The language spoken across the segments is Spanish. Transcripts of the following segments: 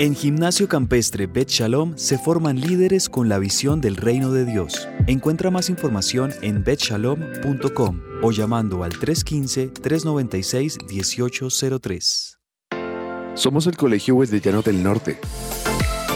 En Gimnasio Campestre Bet Shalom se forman líderes con la visión del reino de Dios. Encuentra más información en betshalom.com o llamando al 315-396-1803. Somos el Colegio Wesleyano del Norte.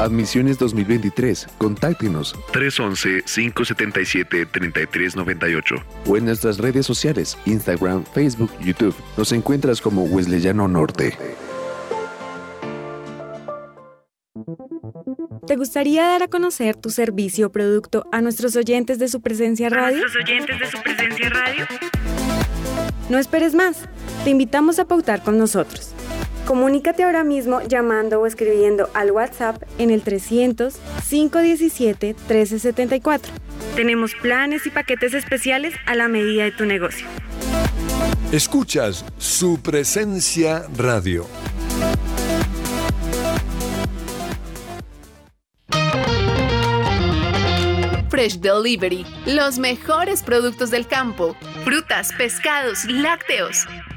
Admisiones 2023. Contáctenos 311-577-3398 o en nuestras redes sociales, Instagram, Facebook, YouTube. Nos encuentras como Wesleyano Norte. ¿Te gustaría dar a conocer tu servicio o producto a nuestros oyentes de su presencia radio? nuestros oyentes de su presencia radio? No esperes más. Te invitamos a pautar con nosotros. Comunícate ahora mismo llamando o escribiendo al WhatsApp en el 300-517-1374. Tenemos planes y paquetes especiales a la medida de tu negocio. Escuchas su presencia radio. Fresh Delivery, los mejores productos del campo, frutas, pescados, lácteos.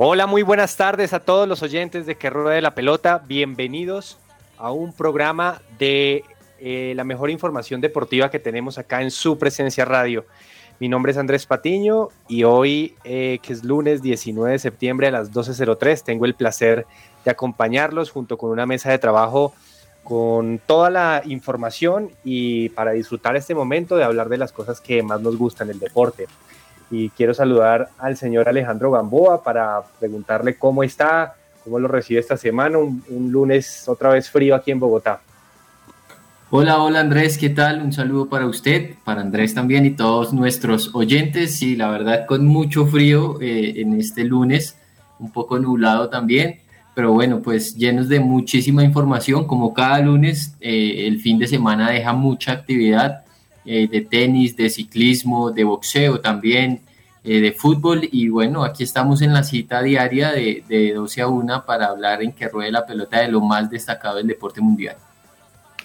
Hola, muy buenas tardes a todos los oyentes de Que Ruede la Pelota. Bienvenidos a un programa de eh, la mejor información deportiva que tenemos acá en su presencia radio. Mi nombre es Andrés Patiño y hoy, eh, que es lunes 19 de septiembre a las 12.03, tengo el placer de acompañarlos junto con una mesa de trabajo con toda la información y para disfrutar este momento de hablar de las cosas que más nos gustan, el deporte. Y quiero saludar al señor Alejandro Gamboa para preguntarle cómo está, cómo lo recibe esta semana, un, un lunes otra vez frío aquí en Bogotá. Hola, hola Andrés, ¿qué tal? Un saludo para usted, para Andrés también y todos nuestros oyentes. Sí, la verdad con mucho frío eh, en este lunes, un poco nublado también, pero bueno, pues llenos de muchísima información, como cada lunes, eh, el fin de semana deja mucha actividad eh, de tenis, de ciclismo, de boxeo también, eh, de fútbol y bueno, aquí estamos en la cita diaria de, de 12 a 1 para hablar en que ruede la pelota de lo más destacado del deporte mundial.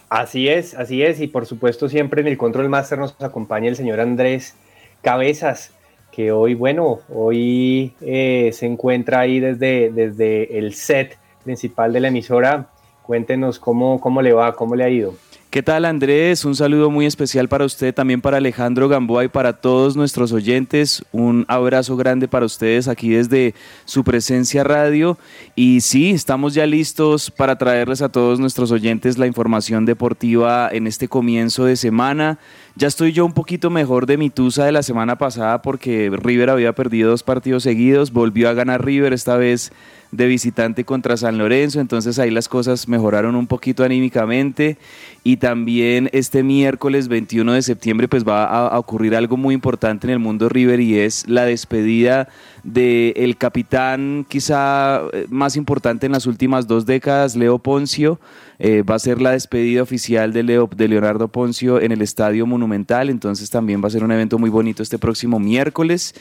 Así es, así es, y por supuesto siempre en el Control Master nos acompaña el señor Andrés Cabezas, que hoy, bueno, hoy eh, se encuentra ahí desde, desde el set principal de la emisora. Cuéntenos cómo, cómo le va, cómo le ha ido. ¿Qué tal Andrés? Un saludo muy especial para usted, también para Alejandro Gamboa y para todos nuestros oyentes. Un abrazo grande para ustedes aquí desde su presencia radio. Y sí, estamos ya listos para traerles a todos nuestros oyentes la información deportiva en este comienzo de semana. Ya estoy yo un poquito mejor de mi tusa de la semana pasada porque River había perdido dos partidos seguidos, volvió a ganar River esta vez de visitante contra San Lorenzo, entonces ahí las cosas mejoraron un poquito anímicamente. Y también este miércoles 21 de septiembre pues va a, ocurrir algo muy importante en el mundo River y es la despedida del capitán quizá eh, más importante en las últimas dos décadas, Leo Poncio, eh, va a ser la despedida oficial de, Leo, de Leonardo Poncio en el Estadio Monumental, entonces también va a ser un evento muy bonito este próximo miércoles.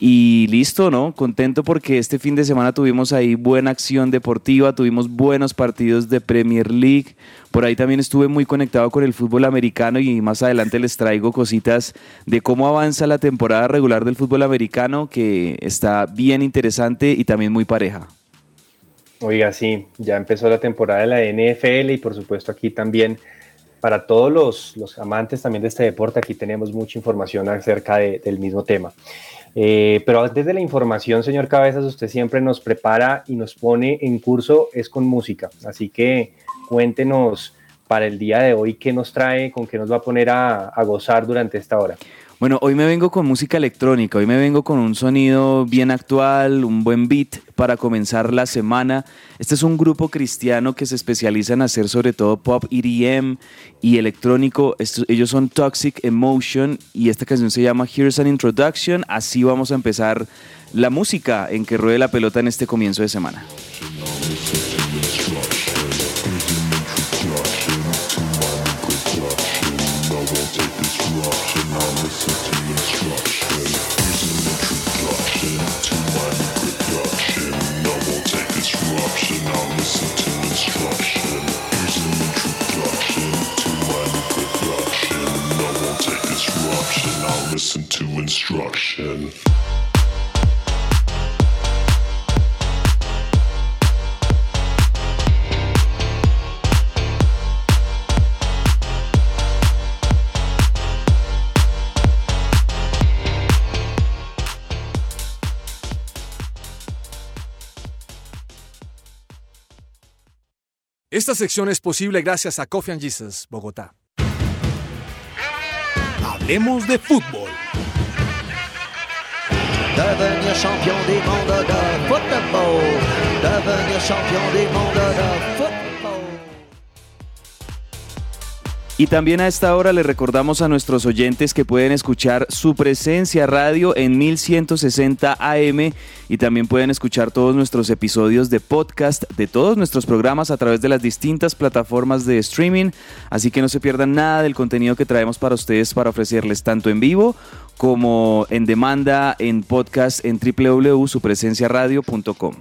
Y listo, ¿no? Contento porque este fin de semana tuvimos ahí buena acción deportiva, tuvimos buenos partidos de Premier League, por ahí también estuve muy conectado con el fútbol americano y más adelante les traigo cositas de cómo avanza la temporada regular del fútbol americano que está bien interesante y también muy pareja. Oiga, sí, ya empezó la temporada de la NFL y por supuesto aquí también para todos los, amantes también de este deporte, aquí tenemos mucha información acerca del mismo tema. Eh, pero antes de la información, señor Cabezas, usted siempre nos prepara y nos pone en curso, es con música. Así que cuéntenos para el día de hoy qué nos trae, con qué nos va a poner a, a gozar durante esta hora. Bueno, hoy me vengo con música electrónica, hoy me vengo con un sonido bien actual, un buen beat para comenzar la semana. Este es un grupo cristiano que se especializa en hacer sobre todo pop EDM y electrónico. ellos son Toxic Emotion y esta canción se llama Here's an Introduction. Así vamos a empezar la música en que ruede la pelota en este comienzo de semana. Listen to instruction. Esta sección es posible gracias a Coffee and Jesus, Bogotá. Hablemos de fútbol. Devenir champion du monde de football. Devenir champion du monde de football. Y también a esta hora le recordamos a nuestros oyentes que pueden escuchar su presencia radio en 1160 AM y también pueden escuchar todos nuestros episodios de podcast de todos nuestros programas a través de las distintas plataformas de streaming. Así que no se pierdan nada del contenido que traemos para ustedes para ofrecerles tanto en vivo como en demanda en podcast en www.supresenciaradio.com.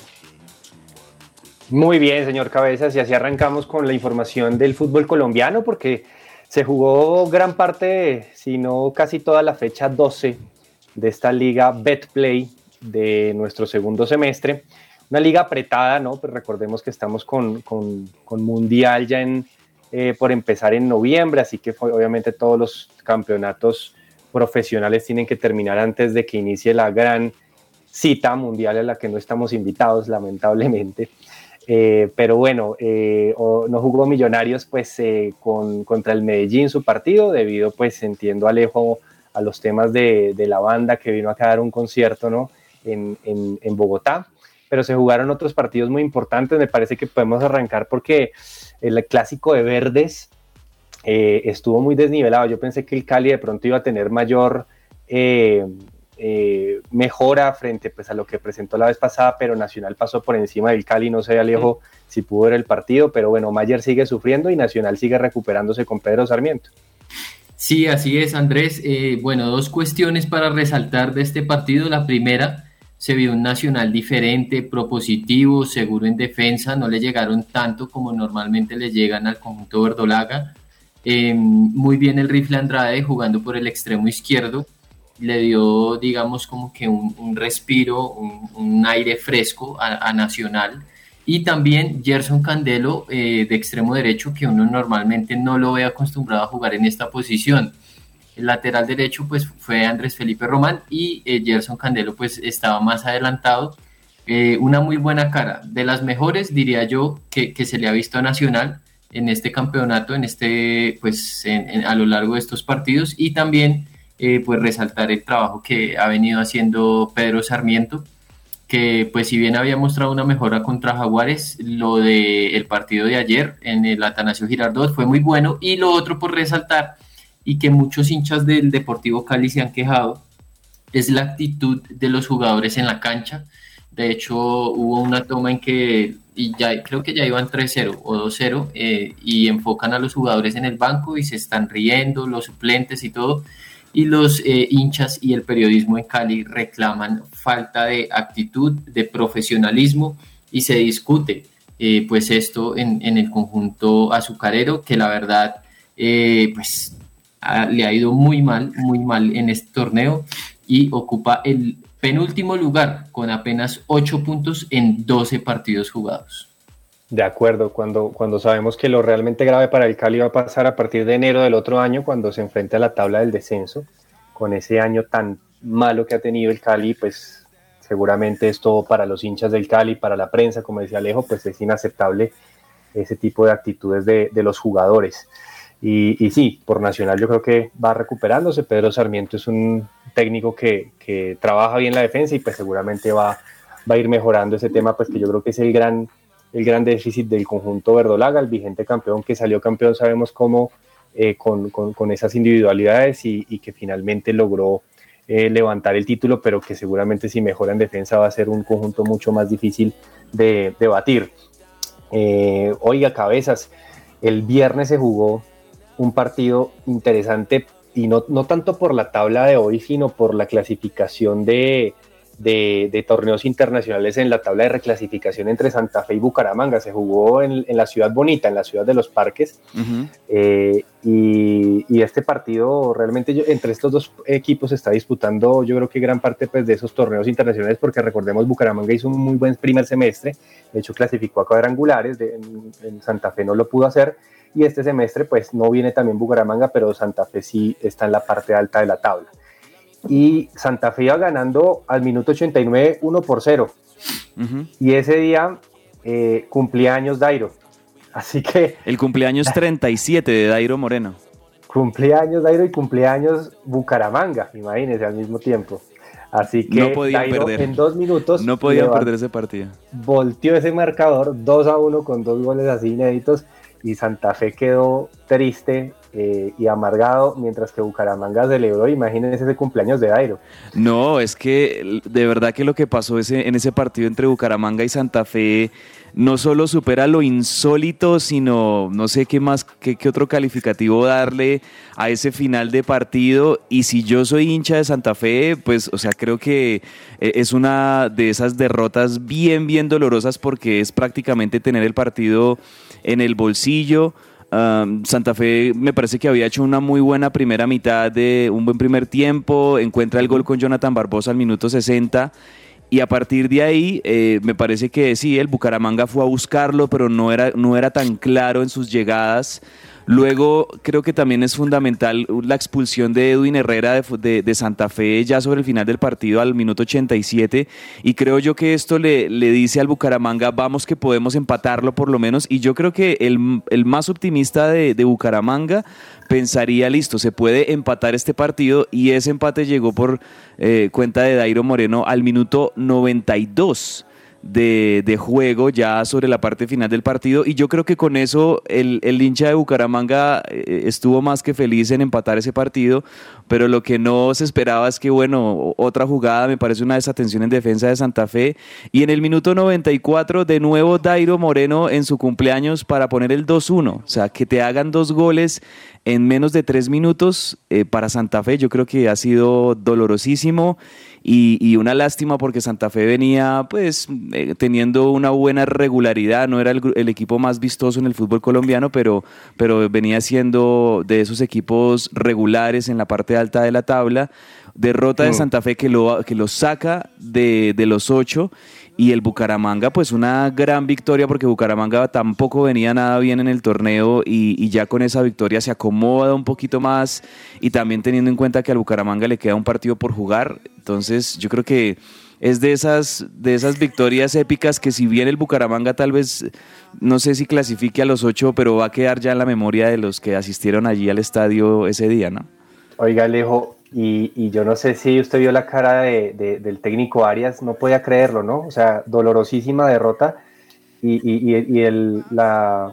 Muy bien, señor Cabezas, y así arrancamos con la información del fútbol colombiano porque se jugó gran parte, si no casi toda la fecha 12 de esta liga Betplay de nuestro segundo semestre. Una liga apretada, ¿no? Pues recordemos que estamos con, con, Mundial ya en, eh, por empezar en noviembre, así que obviamente todos los campeonatos profesionales tienen que terminar antes de que inicie la gran cita mundial a la que no estamos invitados, lamentablemente. Eh, pero bueno, eh, no jugó Millonarios pues eh, con, contra el Medellín su partido, debido pues entiendo Alejo a los temas de, de la banda que vino a dar un concierto ¿no? en, en, en, Bogotá, pero se jugaron otros partidos muy importantes, me parece que podemos arrancar porque el clásico de Verdes estuvo muy desnivelado, yo pensé que el Cali de pronto iba a tener mayor eh, mejora frente pues, a lo que presentó la vez pasada, pero Nacional pasó por encima del Cali, no sé Alejo si pudo ver el partido, pero bueno, Mayer sigue sufriendo y Nacional sigue recuperándose con Pedro Sarmiento. Sí, así es, Andrés. Eh, bueno, dos cuestiones para resaltar de este partido. La primera, se vio un Nacional diferente, propositivo, seguro en defensa, no le llegaron tanto como normalmente le llegan al conjunto verdolaga. Eh, muy bien el rifle Andrade jugando por el extremo izquierdo, le dio, digamos, como que un, respiro, un, aire fresco a, Nacional. Y también Gerson Candelo de extremo derecho, que uno normalmente no lo ve acostumbrado a jugar en esta posición. El lateral derecho pues fue Andrés Felipe Román y Gerson Candelo pues estaba más adelantado. una muy buena cara, de las mejores diría yo que, que se le ha visto a Nacional en este campeonato, en este, pues, a lo largo de estos partidos y también, eh, pues, resaltar el trabajo que ha venido haciendo Pedro Sarmiento, que, pues, si bien había mostrado una mejora contra Jaguares, lo del el partido de ayer en el Atanasio Girardot fue muy bueno y lo otro por resaltar y que muchos hinchas del Deportivo Cali se han quejado es la actitud de los jugadores en la cancha. De hecho, hubo una toma en que y ya creo que ya iban 3-0 o 2-0 eh, y enfocan a los jugadores en el banco y se están riendo, los suplentes y todo. Y los eh, hinchas y el periodismo en Cali reclaman falta de actitud, de profesionalismo y se discute eh, pues esto en, en, el conjunto azucarero que la verdad pues le ha ido muy mal, muy mal en este torneo y ocupa el penúltimo lugar con apenas 8 puntos en 12 partidos jugados. De acuerdo, cuando, cuando sabemos que lo realmente grave para el Cali va a pasar a partir de enero del otro año, cuando se enfrenta a la tabla del descenso, con ese año tan malo que ha tenido el Cali, pues seguramente esto para los hinchas del Cali, para la prensa, como decía Alejo, pues es inaceptable ese tipo de actitudes de, de los jugadores. Y, y, sí, por Nacional yo creo que va recuperándose. Pedro Sarmiento es un técnico que, que, trabaja bien la defensa y pues seguramente va, va a ir mejorando ese tema, pues que yo creo que es el gran, el gran déficit del conjunto verdolaga, el vigente campeón que salió campeón, sabemos cómo, eh, con, con, con, esas individualidades y, que finalmente logró eh, levantar el título, pero que seguramente si mejora en defensa va a ser un conjunto mucho más difícil de, de batir. Eh, oiga, cabezas, el viernes se jugó un partido interesante y no, no tanto por la tabla de hoy, sino por la clasificación de, de, torneos internacionales en la tabla de reclasificación entre Santa Fe y Bucaramanga. Se jugó en, en la ciudad bonita, en la ciudad de los parques. eh, y, y, este partido realmente yo, entre estos dos equipos está disputando yo creo que gran parte pues, de esos torneos internacionales porque recordemos Bucaramanga hizo un muy buen primer semestre. De hecho clasificó a cuadrangulares, de, en, en Santa Fe no lo pudo hacer y este semestre pues no viene también Bucaramanga, pero Santa Fe sí está en la parte alta de la tabla. Y Santa Fe iba ganando al minuto 89 1 por 0. Uh -huh. Y ese día eh, cumplía años Dairo. Así que... El cumpleaños 37 de Dairo Moreno. Cumpleaños Dairo y cumpleaños Bucaramanga, imagínense al mismo tiempo. Así que no podía Dairo perder. en dos minutos no podía perder ese partido. Volteó ese marcador 2 a 1 con dos goles así inéditos y Santa Fe quedó triste eh, y amargado, mientras que Bucaramanga celebró, imagínense ese cumpleaños de Dairo. No, es que de verdad que lo que pasó ese, en ese partido entre Bucaramanga y Santa Fe no solo supera lo insólito, sino no sé qué más, qué, qué, otro calificativo darle a ese final de partido. Y si yo soy hincha de Santa Fe, pues, o sea, creo que eh, es una de esas derrotas bien, bien dolorosas porque es prácticamente tener el partido en el bolsillo. Um, Santa Fe me parece que había hecho una muy buena primera mitad de un buen primer tiempo, encuentra el gol con Jonathan Barbosa al minuto 60 y a partir de ahí eh, me parece que sí, el Bucaramanga fue a buscarlo, pero no era, no era tan claro en sus llegadas. Luego creo que también es fundamental la expulsión de Edwin Herrera de, de, Santa Fe ya sobre el final del partido al minuto 87 y creo yo que esto le, le, dice al Bucaramanga vamos que podemos empatarlo por lo menos. Y yo creo que el, el más optimista de, de Bucaramanga pensaría listo, se puede empatar este partido. Y ese empate llegó por eh, cuenta de Dairo Moreno al minuto 92 de, de, juego ya sobre la parte final del partido. Y yo creo que con eso el, el hincha de Bucaramanga eh, estuvo más que feliz en empatar ese partido, pero lo que no se esperaba es que bueno, otra jugada me parece una desatención en defensa de Santa Fe. Y en el minuto 94 de nuevo Dairo Moreno en su cumpleaños para poner el 2-1, o sea, que te hagan dos goles en menos de tres minutos eh, para Santa Fe yo creo que ha sido dolorosísimo y, y, una lástima porque Santa Fe venía pues eh, teniendo una buena regularidad, no era el, el, equipo más vistoso en el fútbol colombiano, pero, pero venía siendo de esos equipos regulares en la parte alta de la tabla. Derrota de Santa Fe que lo, que lo saca de, de los ocho y el Bucaramanga pues una gran victoria porque Bucaramanga tampoco venía nada bien en el torneo y, ya con esa victoria se acomoda un poquito más y también teniendo en cuenta que al Bucaramanga le queda un partido por jugar, entonces yo creo que es de esas, de esas victorias épicas que si bien el Bucaramanga tal vez, no sé si clasifique a los ocho, pero va a quedar ya en la memoria de los que asistieron allí al estadio ese día, ¿no? Oiga, Alejo, y, yo no sé si usted vio la cara de, del técnico Arias, no podía creerlo, ¿no? O sea, dolorosísima derrota y, el, la,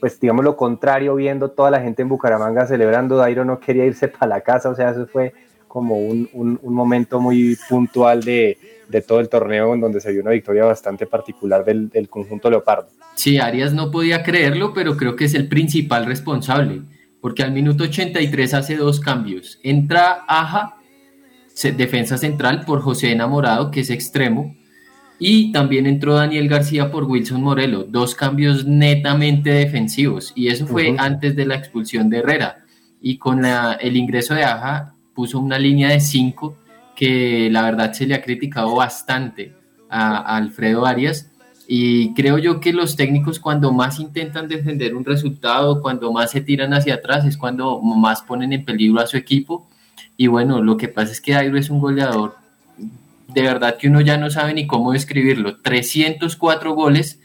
pues digamos lo contrario, viendo toda la gente en Bucaramanga celebrando, Dairo no quería irse para la casa, o sea, eso fue como un, un, momento muy puntual de, de, todo el torneo en donde se vio una victoria bastante particular del, del conjunto Leopardo. Sí, Arias no podía creerlo, pero creo que es el principal responsable porque al minuto 83 hace dos cambios. Entra Aja, defensa central, por José Enamorado, que es extremo, y también entró Daniel García por Wilson Morelo, dos cambios netamente defensivos, y eso fue antes de la expulsión de Herrera. Y con el ingreso de Aja puso una línea de cinco que la verdad se le ha criticado bastante a Alfredo Arias, y creo yo que los técnicos cuando más intentan defender un resultado, cuando más se tiran hacia atrás, es cuando más ponen en peligro a su equipo. Y bueno, lo que pasa es que Dairo es un goleador, de verdad que uno ya no sabe ni cómo describirlo. 304 goles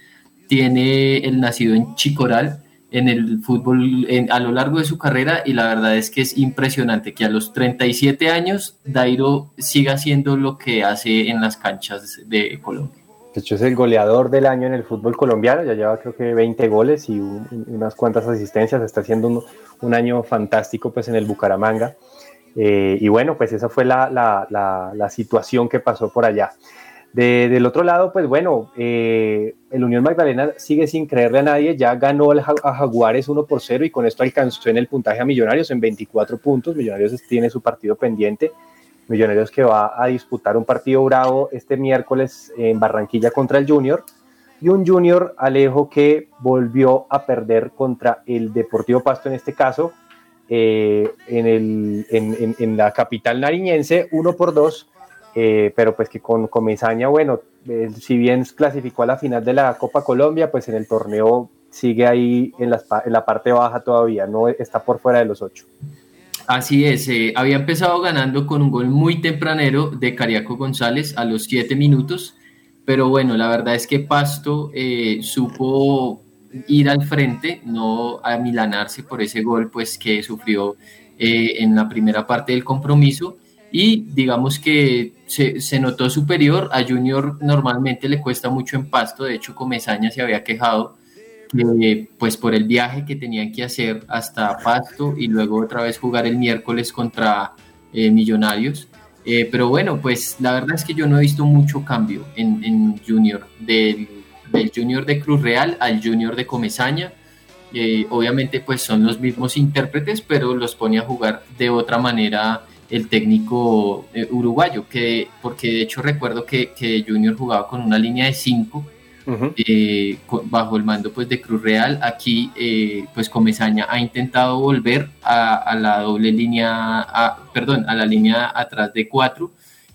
tiene el nacido en Chicoral en el fútbol a lo largo de su carrera y la verdad es que es impresionante que a los 37 años Dairo siga haciendo lo que hace en las canchas de Colombia. De hecho, es el goleador del año en el fútbol colombiano, ya lleva creo que 20 goles y unas cuantas asistencias, está haciendo un, año fantástico pues en el Bucaramanga. Eh, y bueno, pues esa fue la, situación que pasó por allá. del otro lado, pues bueno, eh, el Unión Magdalena sigue sin creerle a nadie, ya ganó a Jaguares 1 por 0 y con esto alcanzó en el puntaje a Millonarios en 24 puntos. Millonarios tiene su partido pendiente Millonarios que va a disputar un partido bravo este miércoles en Barranquilla contra el Junior. Y un Junior Alejo que volvió a perder contra el Deportivo Pasto en este caso, eh, en, el, en, la capital nariñense, uno por dos, eh, pero pues que con Comesaña, bueno, eh, si bien clasificó a la final de la Copa Colombia, pues en el torneo sigue ahí en la, en la parte baja todavía, no está por fuera de los ocho. Así es, eh, había empezado ganando con un gol muy tempranero de Cariaco González a los siete minutos, pero bueno, la verdad es que Pasto eh, supo ir al frente, no amilanarse por ese gol pues que sufrió eh, en la primera parte del compromiso. Y digamos que se, se, notó superior, a Junior normalmente le cuesta mucho en Pasto, de hecho Comesaña se había quejado eh, pues por el viaje que tenían que hacer hasta Pasto y luego otra vez jugar el miércoles contra eh, Millonarios. Eh, pero bueno, pues la verdad es que yo no he visto mucho cambio en, Junior, del, Junior de Cruz Real al Junior de Comezaña. obviamente pues son los mismos intérpretes, pero los pone a jugar de otra manera el técnico uruguayo, que, porque de hecho recuerdo que, que Junior jugaba con una línea de 5 eh, bajo el mando pues de Cruz Real. Aquí eh, pues Comesaña ha intentado volver a, la doble línea, perdón, a la línea atrás de cuatro.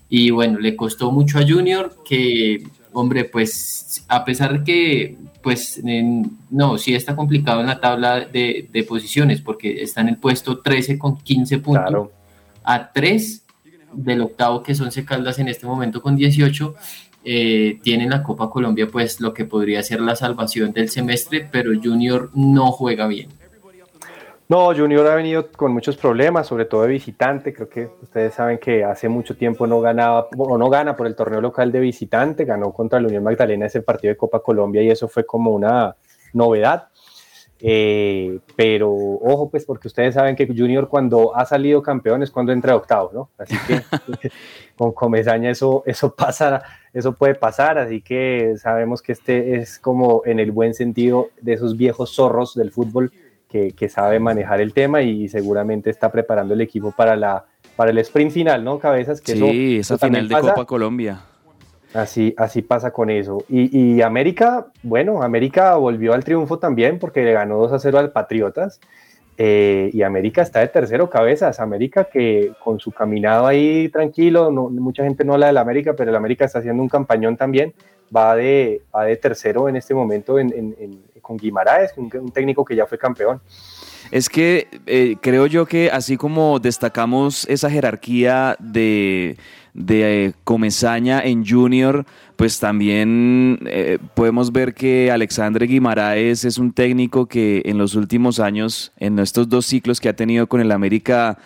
Y bueno, le costó mucho a Junior que, hombre, pues a pesar de que pues no, sí está complicado en la tabla de, posiciones porque está en el puesto 13 con 15 puntos a 3 del octavo que son Caldas en este momento con 18 eh, tiene la Copa Colombia pues lo que podría ser la salvación del semestre, pero Junior no juega bien. No, Junior ha venido con muchos problemas, sobre todo de visitante. Creo que ustedes saben que hace mucho tiempo no ganaba o no gana por el torneo local de visitante. Ganó contra la Unión Magdalena ese partido de Copa Colombia y eso fue como una novedad. Eh, pero ojo, pues porque ustedes saben que Junior cuando ha salido campeón es cuando entra octavo, ¿no? Así que con Comesaña eso, eso pasa, eso puede pasar, así que sabemos que este es como en el buen sentido de esos viejos zorros del fútbol que, que sabe manejar el tema y seguramente está preparando el equipo para la para el sprint final, ¿no? Cabezas que sí, esa final de Copa Colombia. Así, así pasa con eso. Y, América, bueno, América volvió al triunfo también porque le ganó 2 a 0 al Patriotas. Eh, y América está de tercero cabezas. América que con su caminado ahí tranquilo, mucha gente no habla del América, pero el América está haciendo un campañón también. Va de, va de tercero en este momento con Guimaraes, un, un técnico que ya fue campeón. Es que eh, creo yo que así como destacamos esa jerarquía de, de Comezaña en Junior, pues también eh, podemos ver que Alexandre Guimaraes es un técnico que en los últimos años, en estos dos ciclos que ha tenido con el América,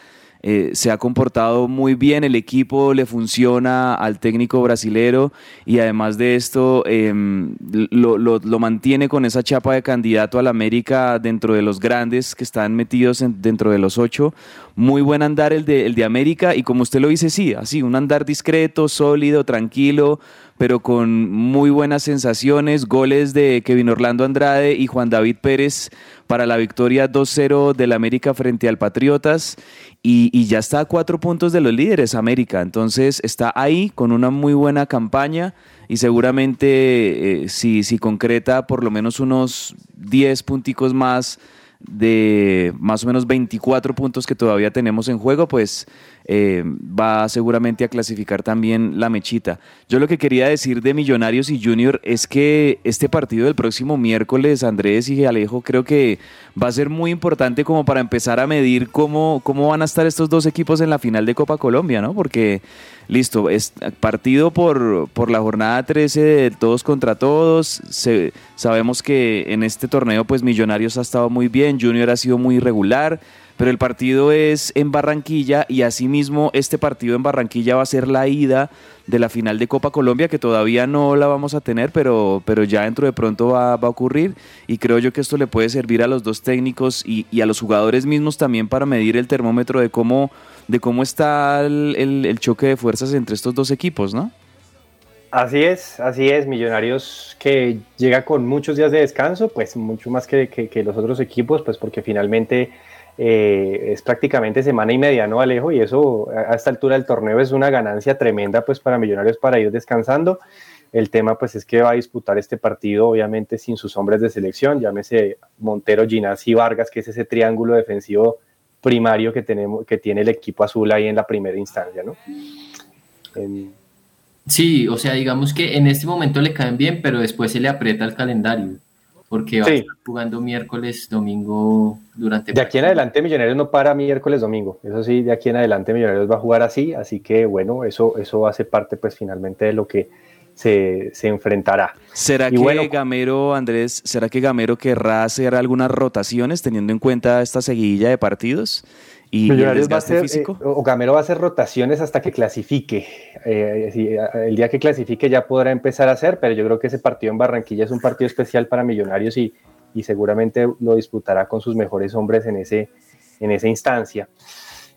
eh, se ha comportado muy bien, el equipo le funciona al técnico brasilero y además de esto em, lo, lo, mantiene con esa chapa de candidato al América dentro de los grandes que están metidos dentro de los ocho. Muy buen andar el de, el de América y como usted lo dice, sí, así, un andar discreto, sólido, tranquilo, pero con muy buenas sensaciones. Goles de Kevin Orlando Andrade y Juan David Pérez para la victoria 2-0 del América frente al Patriotas. Y, ya está a cuatro puntos de los líderes América. Entonces está ahí con una muy buena campaña y seguramente eh, si, si concreta por lo menos unos 10 punticos más de más o menos 24 puntos que todavía tenemos en juego, pues eh, va seguramente a clasificar también la mechita. Yo lo que quería decir de Millonarios y Junior es que este partido del próximo miércoles, Andrés y Alejo, creo que va a ser muy importante como para empezar a medir cómo, cómo van a estar estos dos equipos en la final de Copa Colombia, ¿no? Porque, listo, es partido por, por la jornada 13 de todos contra todos. sabemos que en este torneo, pues Millonarios ha estado muy bien, Junior ha sido muy irregular pero el partido es en Barranquilla y asimismo este partido en Barranquilla va a ser la ida de la final de Copa Colombia que todavía no la vamos a tener, pero, pero ya dentro de pronto va, a ocurrir y creo yo que esto le puede servir a los dos técnicos y, a los jugadores mismos también para medir el termómetro de cómo, de cómo está el, choque de fuerzas entre estos dos equipos, ¿no? Así es, así es, Millonarios que llega con muchos días de descanso, pues mucho más que, que los otros equipos, pues porque finalmente eh, es prácticamente semana y media, ¿no, Alejo? Y eso a esta altura del torneo es una ganancia tremenda pues para Millonarios para ir descansando. El tema pues es que va a disputar este partido obviamente sin sus hombres de selección, llámese Montero, Ginás y Vargas, que es ese triángulo defensivo primario que, tenemos, que tiene el equipo azul ahí en la primera instancia, ¿no? Sí, o sea, digamos que en este momento le caen bien, pero después se le aprieta el calendario porque va a estar jugando miércoles, domingo durante... De aquí en adelante Millonarios no para miércoles, domingo. Eso sí, de aquí en adelante Millonarios va a jugar así, así que bueno, eso, eso hace parte pues finalmente de lo que se, enfrentará. ¿Será que Gamero, Andrés, será que Gamero querrá hacer algunas rotaciones teniendo en cuenta esta seguidilla de partidos? Y el va a hacer, físico. Eh, o Gamero va a hacer rotaciones hasta que clasifique. Eh, el día que clasifique ya podrá empezar a hacer, pero yo creo que ese partido en Barranquilla es un partido especial para Millonarios y, y seguramente lo disputará con sus mejores hombres en, ese, en esa instancia.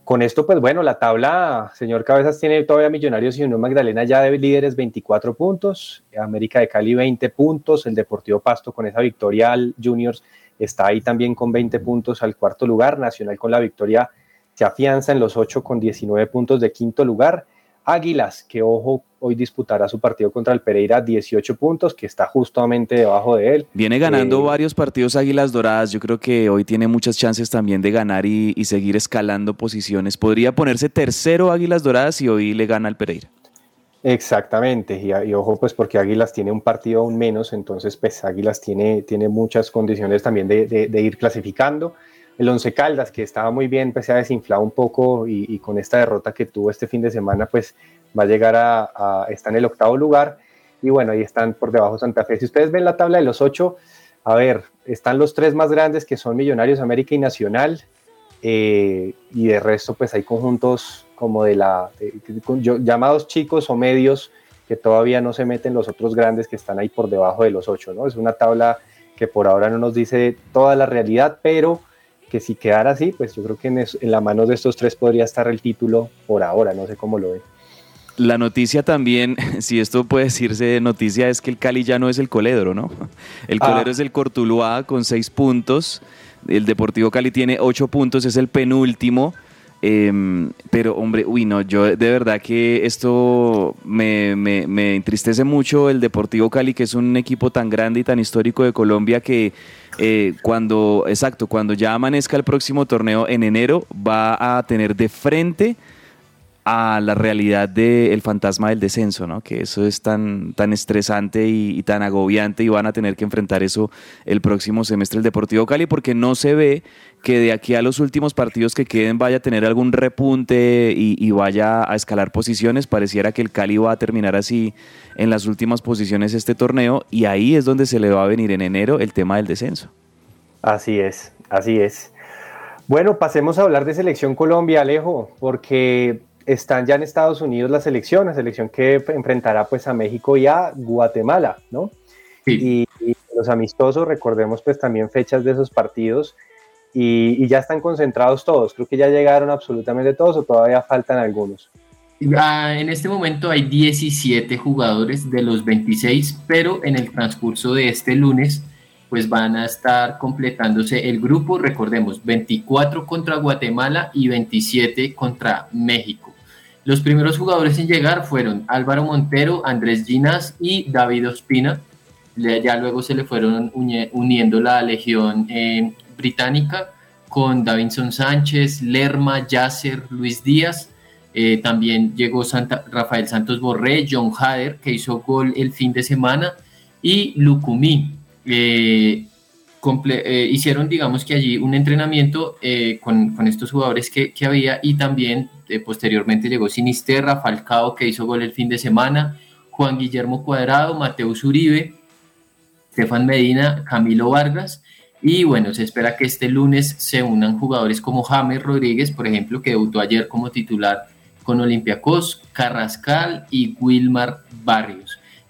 Con esto, pues bueno, la tabla, señor Cabezas, tiene todavía Millonarios y Unión Magdalena ya de líderes 24 puntos, América de Cali 20 puntos, el Deportivo Pasto con esa victoria al Juniors está ahí también con 20 puntos al cuarto lugar, Nacional con la victoria se afianza en los 8 con 19 puntos de quinto lugar. Águilas, que ojo, hoy disputará su partido contra el Pereira, 18 puntos, que está justamente debajo de él. Viene ganando eh, varios partidos Águilas Doradas, yo creo que hoy tiene muchas chances también de ganar y, seguir escalando posiciones. Podría ponerse tercero Águilas Doradas y hoy le gana al Pereira. Exactamente, y, ojo pues porque Águilas tiene un partido aún menos, entonces pues Águilas tiene, tiene muchas condiciones también de ir clasificando el Once Caldas, que estaba muy bien, pues se ha desinflado un poco y, con esta derrota que tuvo este fin de semana, pues va a llegar a, está en el octavo lugar y bueno, ahí están por debajo Santa Fe. Si ustedes ven la tabla de los ocho, a ver, están los tres más grandes que son Millonarios, América y Nacional, eh, y de resto pues hay conjuntos como de la, llamados chicos o medios que todavía no se meten los otros grandes que están ahí por debajo de los ocho, ¿no? Es una tabla que por ahora no nos dice toda la realidad, pero que si quedara así, pues yo creo que en, la mano de estos tres podría estar el título por ahora, no sé cómo lo ven. La noticia también, si esto puede decirse noticia, es que el Cali ya no es el Coledro, ¿no? El ah. Coledro es el Cortuluá con seis puntos, el Deportivo Cali tiene ocho puntos, es el penúltimo. Em, pero hombre, uy, no, yo de verdad que esto me, me, entristece mucho el Deportivo Cali, que es un equipo tan grande y tan histórico de Colombia que eh, cuando, exacto, cuando ya amanezca el próximo torneo en enero, va a tener de frente a la realidad del fantasma del descenso, ¿no? Que eso es tan, tan estresante y, tan agobiante y van a tener que enfrentar eso el próximo semestre el Deportivo Cali porque no se ve que de aquí a los últimos partidos que queden vaya a tener algún repunte y, vaya a escalar posiciones. Pareciera que el Cali va a terminar así en las últimas posiciones este torneo y ahí es donde se le va a venir en enero el tema del descenso. Así es, así es. Bueno, pasemos a hablar de Selección Colombia, Alejo, porque están ya en Estados Unidos la selección, la selección que enfrentará pues a México y a Guatemala, ¿no? Y, los amistosos, recordemos pues también fechas de esos partidos y, ya están concentrados todos, creo que ya llegaron absolutamente todos o todavía faltan algunos. Ah, en este momento hay 17 jugadores de los 26, pero en el transcurso de este lunes pues van a estar completándose el grupo, recordemos, 24 contra Guatemala y 27 contra México. Los primeros jugadores en llegar fueron Álvaro Montero, Andrés Ginas y David Ospina. Ya luego se le fueron uniendo la legión eh, británica con Davinson Sánchez, Lerma, Yasser, Luis Díaz. Eh, también llegó Rafael Santos Borré, John Hader, que hizo gol el fin de semana, y Lucumí. Eh, eh, hicieron, digamos que allí un entrenamiento eh, con, estos jugadores que, había y también eh, posteriormente llegó Sinisterra, Falcao que hizo gol el fin de semana, Juan Guillermo Cuadrado, Mateus Uribe, Stefan Medina, Camilo Vargas y bueno, se espera que este lunes se unan jugadores como James Rodríguez, por ejemplo, que debutó ayer como titular con Olympiacos, Carrascal y Wilmar Barrios.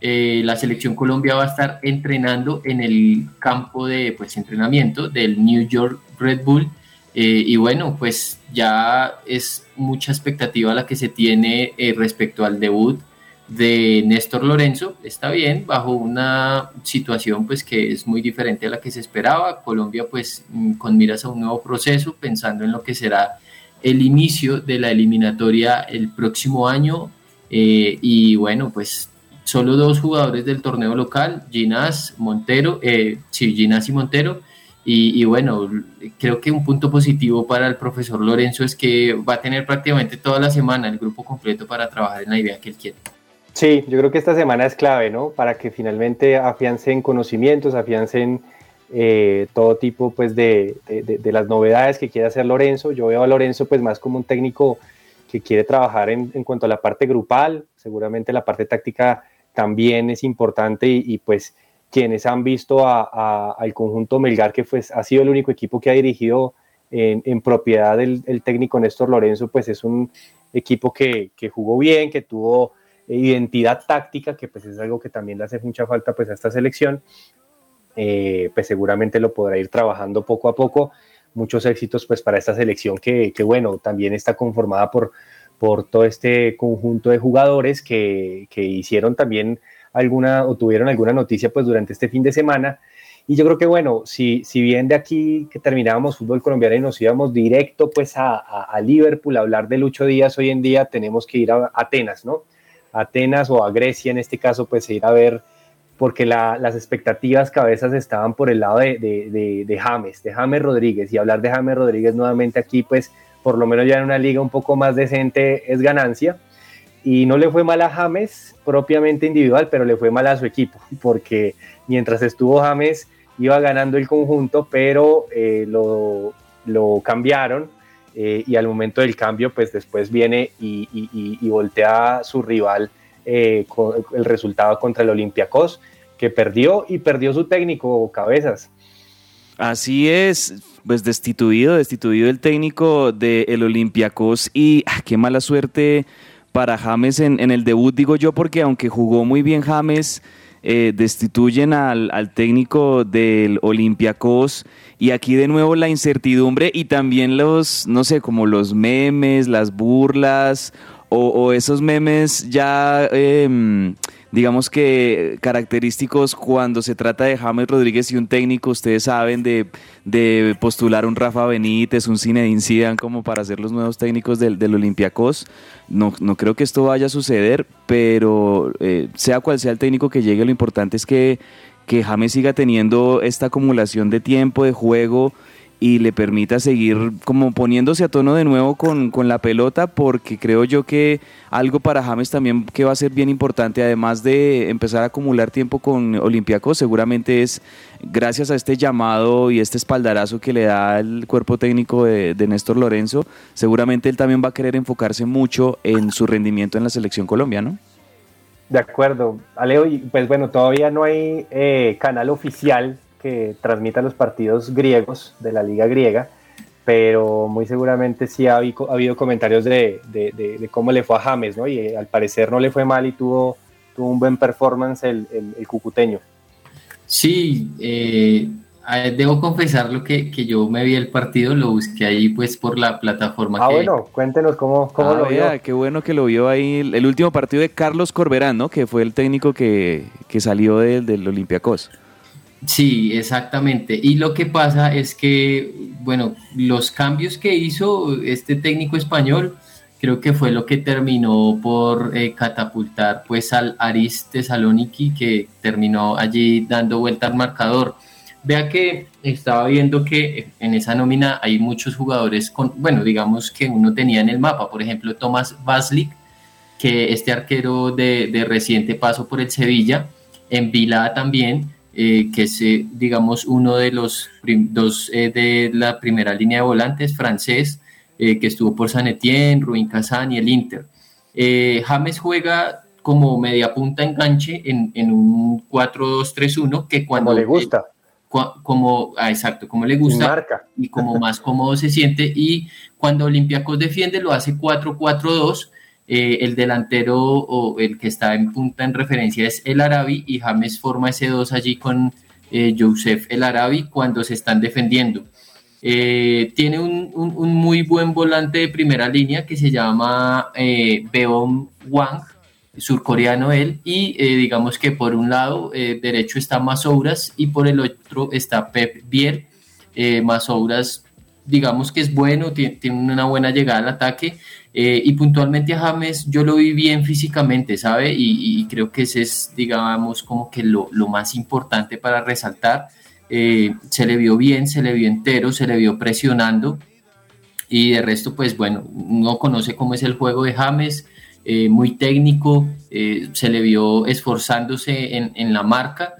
Eh, la selección Colombia va a estar entrenando en el campo de pues, entrenamiento del New York Red Bull. Eh, y bueno, pues ya es mucha expectativa la que se tiene eh, respecto al debut de Néstor Lorenzo. Está bien, bajo una situación pues que es muy diferente a la que se esperaba. Colombia pues mm, con miras a un nuevo proceso, pensando en lo que será el inicio de la eliminatoria el próximo año. y bueno, pues solo dos jugadores del torneo local, Ginás, Montero, eh, sí, Ginás y Montero. Y, bueno, creo que un punto positivo para el profesor Lorenzo es que va a tener prácticamente toda la semana el grupo completo para trabajar en la idea que él quiere. Sí, yo creo que esta semana es clave, ¿no? Para que finalmente afiancen conocimientos, afiancen eh, todo tipo pues de, de, las novedades que quiere hacer Lorenzo. Yo veo a Lorenzo pues más como un técnico que quiere trabajar en, en cuanto a la parte grupal, seguramente la parte táctica también es importante y, pues quienes han visto al conjunto Melgar, que pues, ha sido el único equipo que ha dirigido en, propiedad del, técnico Néstor Lorenzo, pues es un equipo que, jugó bien, que tuvo identidad táctica, que pues es algo que también le hace mucha falta pues a esta selección, eh, pues seguramente lo podrá ir trabajando poco a poco. Muchos éxitos pues para esta selección que, que bueno, también está conformada por por todo este conjunto de jugadores que, que, hicieron también alguna o tuvieron alguna noticia pues durante este fin de semana. Y yo creo que bueno, si, si bien de aquí que terminábamos fútbol colombiano y nos íbamos directo pues a, a, Liverpool a hablar de Lucho Díaz, hoy en día tenemos que ir a Atenas, ¿no? Atenas o a Grecia en este caso pues ir a ver porque la, las expectativas cabezas estaban por el lado de, de James, de James Rodríguez y hablar de James Rodríguez nuevamente aquí pues por lo menos ya en una liga un poco más decente es ganancia. Y no le fue mal a James propiamente individual, pero le fue mal a su equipo, porque mientras estuvo James iba ganando el conjunto, pero eh, lo, lo, cambiaron eh, y al momento del cambio, pues después viene y, y, voltea a su rival eh, el resultado contra el Olympiacos, que perdió y perdió su técnico Cabezas. Así es, pues destituido, destituido el técnico del el Olympiacos y ah, qué mala suerte para James en, el debut, digo yo, porque aunque jugó muy bien James, eh, destituyen al, técnico del Olympiacos y aquí de nuevo la incertidumbre y también los, no sé, como los memes, las burlas o, esos memes ya... Em, digamos que característicos cuando se trata de James Rodríguez y un técnico, ustedes saben de, de postular un Rafa Benítez, un Zinedine Zidane como para ser los nuevos técnicos del, del Olympiacos. No, no creo que esto vaya a suceder, pero eh, sea cual sea el técnico que llegue, lo importante es que, que James siga teniendo esta acumulación de tiempo, de juego, y le permita seguir como poniéndose a tono de nuevo con, la pelota, porque creo yo que algo para James también que va a ser bien importante, además de empezar a acumular tiempo con Olympiacos, seguramente es gracias a este llamado y este espaldarazo que le da el cuerpo técnico de, Néstor Lorenzo, seguramente él también va a querer enfocarse mucho en su rendimiento en la selección colombiana. De acuerdo, Aleo, pues bueno, todavía no hay eh, canal oficial que transmita los partidos griegos de la liga griega, pero muy seguramente sí ha habido, comentarios de, cómo le fue a James, ¿no? Y eh, al parecer no le fue mal y tuvo, tuvo un buen performance el, el, cucuteño. Sí, eh, debo confesar lo que, que, yo me vi el partido, lo busqué ahí pues por la plataforma. Ah, bueno, cuéntenos cómo, cómo ah, lo vio. Qué bueno que lo vio ahí el, último partido de Carlos Corberán, ¿no? Que fue el técnico que, que salió del, del Olympiacos. Sí, exactamente. Y lo que pasa es que, bueno, los cambios que hizo este técnico español, creo que fue lo que terminó por eh, catapultar pues al Aris Thessaloniki, que terminó allí dando vuelta al marcador. Vea que estaba viendo que en esa nómina hay muchos jugadores con, bueno, digamos que uno tenía en el mapa, por ejemplo, Tomás Vaslik, que este arquero de, de reciente paso por el Sevilla, en Vila también, eh, que es, eh, digamos, uno de los dos eh, de la primera línea de volantes, francés, que estuvo por San Etienne, Rubin Kazan y el Inter. James juega como media punta enganche en, en un 4-2-3-1 que cuando... Como le gusta. como, ah, exacto, como le gusta y como más cómodo se siente. Y cuando Olympiacos defiende lo hace 4-4-2 eh, el delantero o el que está en punta en referencia es el Arabi y James forma ese dos allí con eh, Joseph el Arabi cuando se están defendiendo. Eh, tiene un, muy buen volante de primera línea que se llama eh, Beom Wang, surcoreano él, y digamos que por un lado derecho está Masouras y por el otro está Pep Bier. Masouras digamos que es bueno, tiene, tiene una buena llegada al ataque eh, y puntualmente a James yo lo vi bien físicamente, ¿sabe? Y, creo que ese es, digamos, como que lo, más importante para resaltar. Eh, se le vio bien, se le vio entero, se le vio presionando. Y de resto, pues bueno, uno conoce cómo es el juego de James, eh, muy técnico, se le vio esforzándose en, en la marca.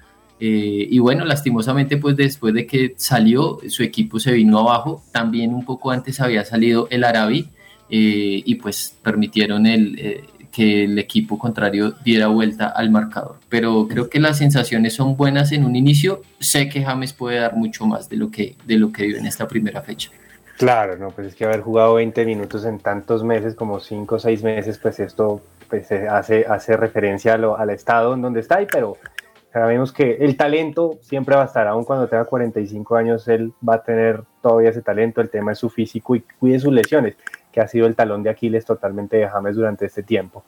Y bueno, lastimosamente, pues después de que salió, su equipo se vino abajo. También un poco antes había salido el Arabi, eh, y pues permitieron el, eh, que el equipo contrario diera vuelta al marcador. Pero creo que las sensaciones son buenas en un inicio. Sé que James puede dar mucho más de lo que, de lo que dio en esta primera fecha. Claro, no, pues es que haber jugado 20 minutos en tantos meses, como 5 o 6 meses, pues esto pues, hace, hace referencia al estado en donde está, y, pero sabemos que el talento siempre va a estar, aun cuando tenga 45 años, él va a tener todavía ese talento, el tema es su físico y cuide sus lesiones que ha sido el talón de Aquiles totalmente de James durante este tiempo.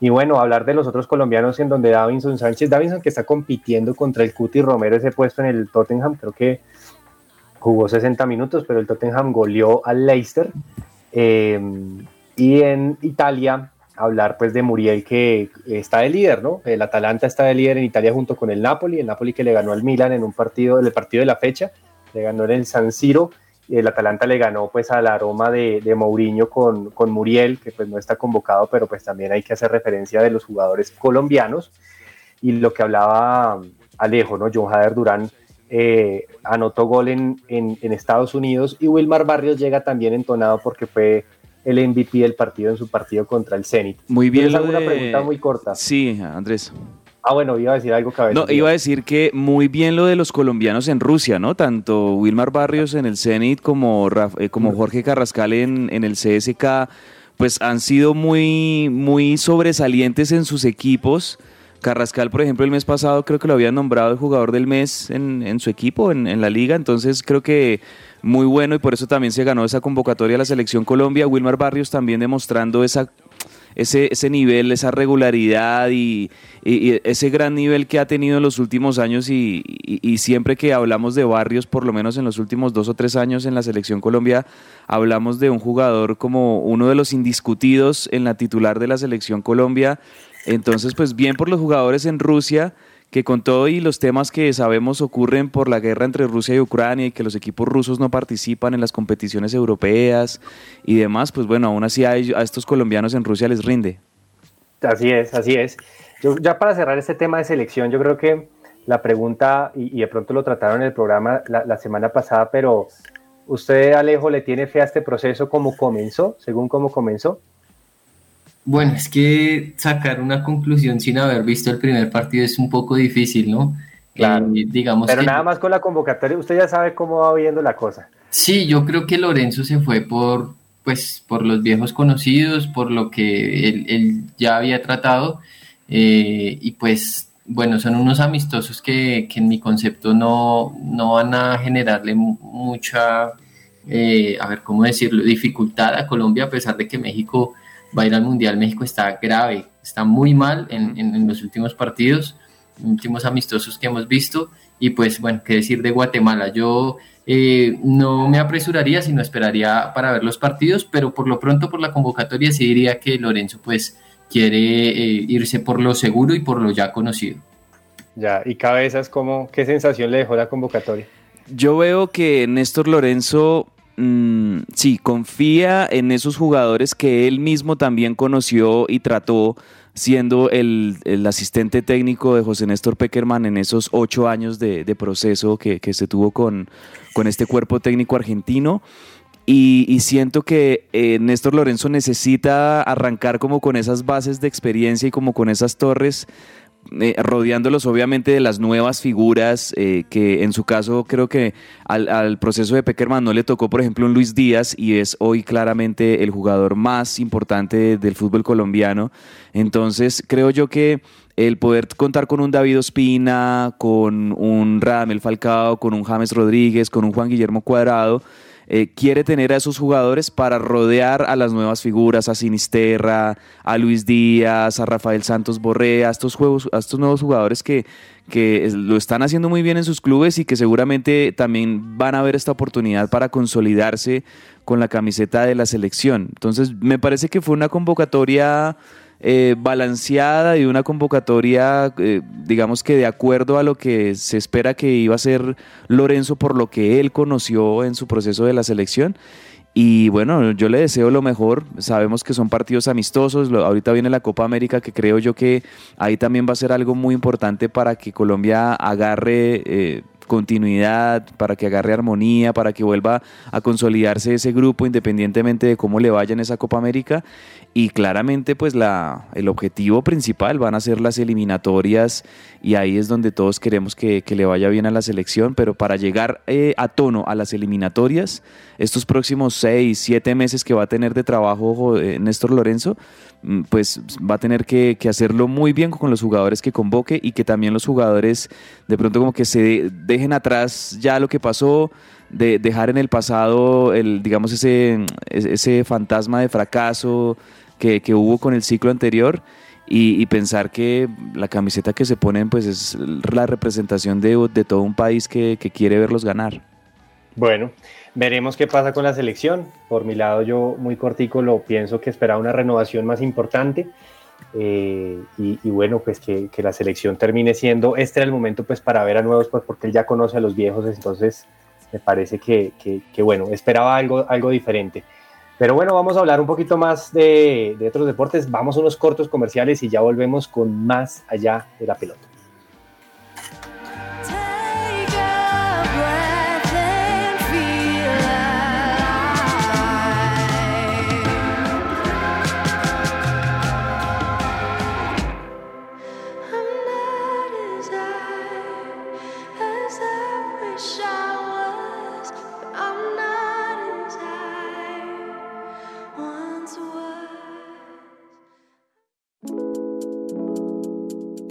Y bueno, hablar de los otros colombianos en donde Davinson Sánchez, Davinson que está compitiendo contra el Cuti Romero ese puesto en el Tottenham, creo que jugó 60 minutos, pero el Tottenham goleó al Leicester. Em, y en Italia, hablar pues de Muriel que está de líder, ¿no? El Atalanta está de líder en Italia junto con el Napoli, el Napoli que le ganó al Milan en un partido, en el partido de la fecha, le ganó en el San Siro el Atalanta le ganó pues al aroma de, de Mourinho con, con, Muriel, que pues no está convocado, pero pues también hay que hacer referencia de los jugadores colombianos. Y lo que hablaba Alejo, ¿no? John Hader Durán eh, anotó gol en, en, Estados Unidos y Wilmar Barrios llega también entonado porque fue el MVP del partido en su partido contra el Zenit. Muy bien. Es una pregunta muy corta. Sí, Andrés. Ah, bueno, iba a decir algo que No, iba a decir que muy bien lo de los colombianos en Rusia, ¿no? Tanto Wilmar Barrios en el Zenit como, eh, como Jorge Carrascal en, en el CSK, pues han sido muy, muy sobresalientes en sus equipos. Carrascal, por ejemplo, el mes pasado creo que lo habían nombrado el jugador del mes en, en su equipo, en, en, la liga, entonces creo que muy bueno y por eso también se ganó esa convocatoria a la selección Colombia. Wilmar Barrios también demostrando esa ese, ese nivel, esa regularidad y, ese gran nivel que ha tenido en los últimos años y, siempre que hablamos de barrios, por lo menos en los últimos dos o tres años en la selección Colombia, hablamos de un jugador como uno de los indiscutidos en la titular de la selección Colombia. Entonces, pues bien por los jugadores en Rusia que con todo y los temas que sabemos ocurren por la guerra entre Rusia y Ucrania y que los equipos rusos no participan en las competiciones europeas y demás, pues bueno, aún así a, estos colombianos en Rusia les rinde. Así es, así es. Yo, ya para cerrar este tema de selección, yo creo que la pregunta, y, de pronto lo trataron en el programa la, la, semana pasada, pero ¿usted, Alejo, le tiene fe a este proceso como comenzó, según cómo comenzó? Bueno, es que sacar una conclusión sin haber visto el primer partido es un poco difícil, ¿no? Claro. Eh, digamos Pero nada más con la convocatoria, usted ya sabe cómo va viendo la cosa. Sí, yo creo que Lorenzo se fue por, pues, por los viejos conocidos, por lo que él, ya había tratado, eh, y pues, bueno, son unos amistosos que, en mi concepto no, no van a generarle mucha, eh, a ver, ¿cómo decirlo?, dificultad a Colombia, a pesar de que México va a ir al Mundial, México está grave, está muy mal en, los últimos partidos, últimos amistosos que hemos visto. Y pues bueno, qué decir de Guatemala. Yo eh, no me apresuraría, sino esperaría para ver los partidos, pero por lo pronto por la convocatoria sí diría que Lorenzo pues quiere eh, irse por lo seguro y por lo ya conocido. Ya, y cabezas, ¿cómo, ¿qué sensación le dejó la convocatoria? Yo veo que Néstor Lorenzo Mm, sí, confía en esos jugadores que él mismo también conoció y trató siendo el, asistente técnico de José Néstor Peckerman en esos ocho años de, proceso que, se tuvo con, con, este cuerpo técnico argentino. Y, siento que eh, Néstor Lorenzo necesita arrancar como con esas bases de experiencia y como con esas torres eh, rodeándolos obviamente de las nuevas figuras, eh, que en su caso creo que al, proceso de Peckerman no le tocó, por ejemplo, un Luis Díaz y es hoy claramente el jugador más importante del fútbol colombiano. Entonces creo yo que el poder contar con un David Ospina, con un Radamel Falcao, con un James Rodríguez, con un Juan Guillermo Cuadrado, eh, quiere tener a esos jugadores para rodear a las nuevas figuras, a Sinisterra, a Luis Díaz, a Rafael Santos Borrea, a estos, juegos, a estos nuevos jugadores que, que lo están haciendo muy bien en sus clubes y que seguramente también van a ver esta oportunidad para consolidarse con la camiseta de la selección. Entonces, me parece que fue una convocatoria eh, balanceada y una convocatoria, eh, digamos que de acuerdo a lo que se espera que iba a ser Lorenzo por lo que él conoció en su proceso de la selección. Y bueno, yo le deseo lo mejor. Sabemos que son partidos amistosos. ahorita viene la Copa América, que creo yo que ahí también va a ser algo muy importante para que Colombia agarre eh, continuidad, para que agarre armonía, para que vuelva a consolidarse ese grupo independientemente de cómo le vaya en esa Copa América. Y claramente pues la, el objetivo principal van a ser las eliminatorias y ahí es donde todos queremos que, le vaya bien a la selección, pero para llegar eh, a tono a las eliminatorias, estos próximos seis, siete meses que va a tener de trabajo eh, Néstor Lorenzo, pues va a tener que, hacerlo muy bien con los jugadores que convoque y que también los jugadores de pronto como que se dejen atrás ya lo que pasó, de dejar en el pasado el, digamos, ese, ese fantasma de fracaso, que, hubo con el ciclo anterior y, pensar que la camiseta que se ponen pues es la representación de, todo un país que, quiere verlos ganar. Bueno, veremos qué pasa con la selección. Por mi lado yo muy cortico lo pienso que esperaba una renovación más importante. Eh, y, bueno, pues que, la selección termine siendo, este era el momento pues para ver a nuevos, pues porque él ya conoce a los viejos, entonces me parece que, que bueno, esperaba algo, algo diferente. Pero bueno, vamos a hablar un poquito más de, de otros deportes. Vamos a unos cortos comerciales y ya volvemos con más allá de la pelota.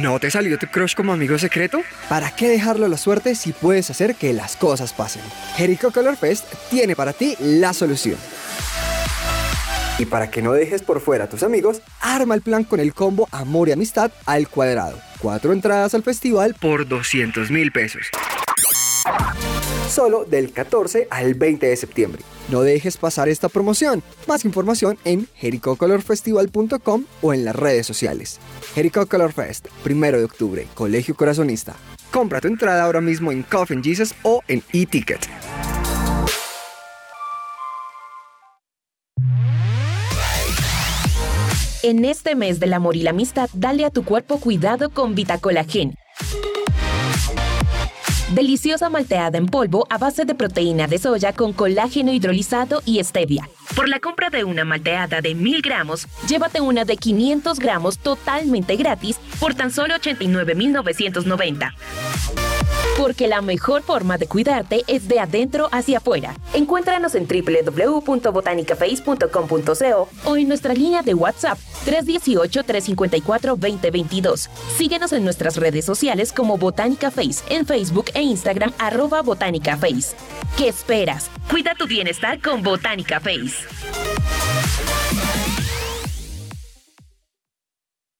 ¿No te salió tu crush como amigo secreto? ¿Para qué dejarlo a la suerte si puedes hacer que las cosas pasen? Jericho Color Fest tiene para ti la solución. Y para que no dejes por fuera a tus amigos, arma el plan con el combo Amor y Amistad al cuadrado. Cuatro entradas al festival por 200 mil pesos. Solo del 14 al 20 de septiembre. No dejes pasar esta promoción. Más información en jericocolorfestival.com o en las redes sociales. Jericho Color Fest, primero de octubre, Colegio Corazonista. Compra tu entrada ahora mismo en Coffin Jesus o en e-ticket. En este mes del amor y la amistad, dale a tu cuerpo cuidado con Vitacolagen. Deliciosa malteada en polvo a base de proteína de soya con colágeno hidrolizado y stevia. Por la compra de una malteada de 1000 gramos, llévate una de 500 gramos totalmente gratis por tan solo 89,990 porque la mejor forma de cuidarte es de adentro hacia afuera. Encuéntranos en www.botanicaface.com.co o en nuestra línea de WhatsApp 318-354-2022. Síguenos en nuestras redes sociales como Botánica Face en Facebook e Instagram arroba Botánica Face. ¿Qué esperas? Cuida tu bienestar con Botánica Face.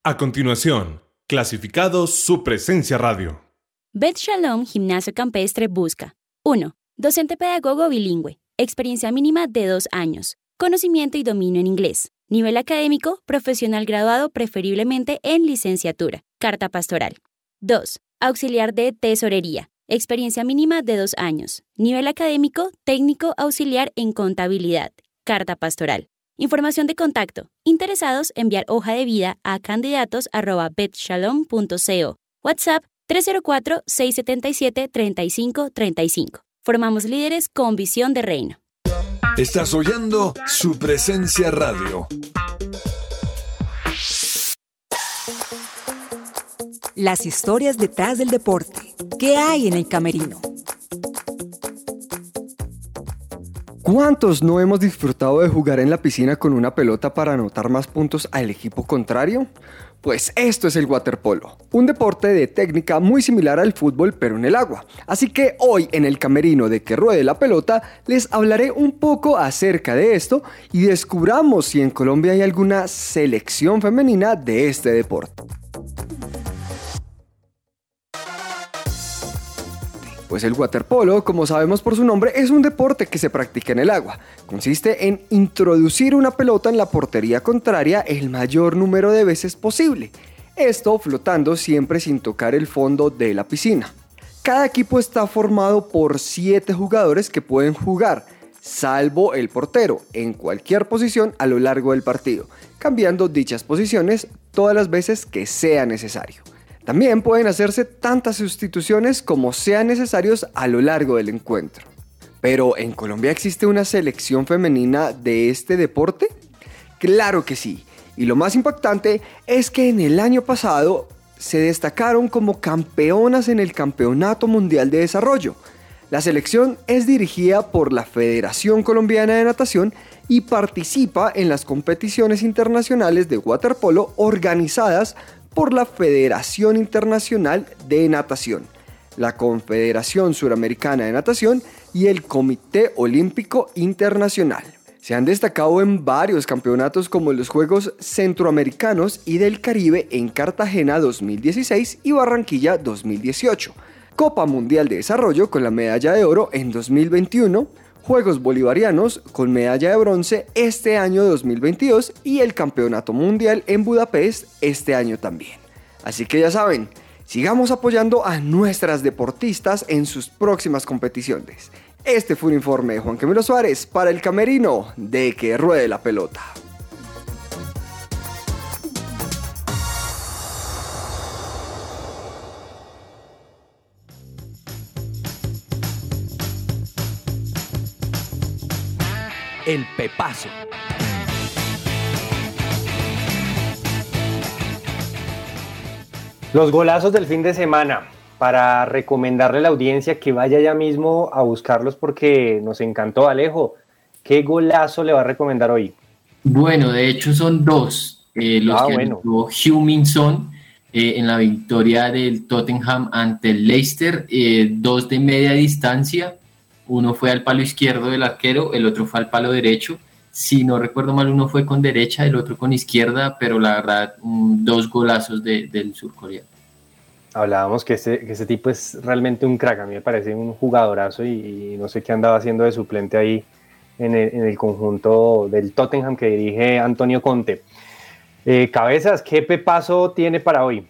A continuación, clasificados su presencia radio. Beth Shalom Gimnasio Campestre busca 1. Docente pedagogo bilingüe. Experiencia mínima de dos años. Conocimiento y dominio en inglés. Nivel académico, profesional graduado preferiblemente en licenciatura. Carta pastoral. 2. Auxiliar de tesorería. Experiencia mínima de dos años. Nivel académico, técnico auxiliar en contabilidad. Carta pastoral. Información de contacto. Interesados, enviar hoja de vida a candidatos WhatsApp 304-677-3535. Formamos líderes con visión de reino. Estás oyendo su presencia radio. Las historias detrás del deporte. ¿Qué hay en el camerino? ¿Cuántos no hemos disfrutado de jugar en la piscina con una pelota para anotar más puntos al equipo contrario? Pues esto es el waterpolo, un deporte de técnica muy similar al fútbol pero en el agua. Así que hoy en el camerino de que ruede la pelota les hablaré un poco acerca de esto y descubramos si en Colombia hay alguna selección femenina de este deporte. Pues el waterpolo, como sabemos por su nombre, es un deporte que se practica en el agua. Consiste en introducir una pelota en la portería contraria el mayor número de veces posible. Esto flotando siempre sin tocar el fondo de la piscina. Cada equipo está formado por 7 jugadores que pueden jugar, salvo el portero, en cualquier posición a lo largo del partido, cambiando dichas posiciones todas las veces que sea necesario. También pueden hacerse tantas sustituciones como sean necesarios a lo largo del encuentro. Pero ¿en Colombia existe una selección femenina de este deporte? Claro que sí. Y lo más impactante es que en el año pasado se destacaron como campeonas en el Campeonato Mundial de Desarrollo. La selección es dirigida por la Federación Colombiana de Natación y participa en las competiciones internacionales de waterpolo organizadas por la Federación Internacional de Natación, la Confederación Suramericana de Natación y el Comité Olímpico Internacional. Se han destacado en varios campeonatos como los Juegos Centroamericanos y del Caribe en Cartagena 2016 y Barranquilla 2018, Copa Mundial de Desarrollo con la medalla de oro en 2021, Juegos Bolivarianos con medalla de bronce este año 2022 y el Campeonato Mundial en Budapest este año también. Así que ya saben, sigamos apoyando a nuestras deportistas en sus próximas competiciones. Este fue un informe de Juan Camilo Suárez para el Camerino de Que Ruede la Pelota. el pepazo. Los golazos del fin de semana para recomendarle a la audiencia que vaya ya mismo a buscarlos porque nos encantó Alejo. ¿Qué golazo le va a recomendar hoy? Bueno, de hecho son dos. Eh, los ah, que bueno. Huminson eh, en la victoria del Tottenham ante el Leicester, eh, dos de media distancia. Uno fue al palo izquierdo del arquero, el otro fue al palo derecho. Si no recuerdo mal, uno fue con derecha, el otro con izquierda, pero la verdad, dos golazos del surcoreano. Hablábamos que ese, que ese tipo es realmente un crack, a mí me parece un jugadorazo y, no sé qué andaba haciendo de suplente ahí en el, en el conjunto del Tottenham que dirige Antonio Conte. Eh, cabezas, ¿qué pepazo tiene para hoy?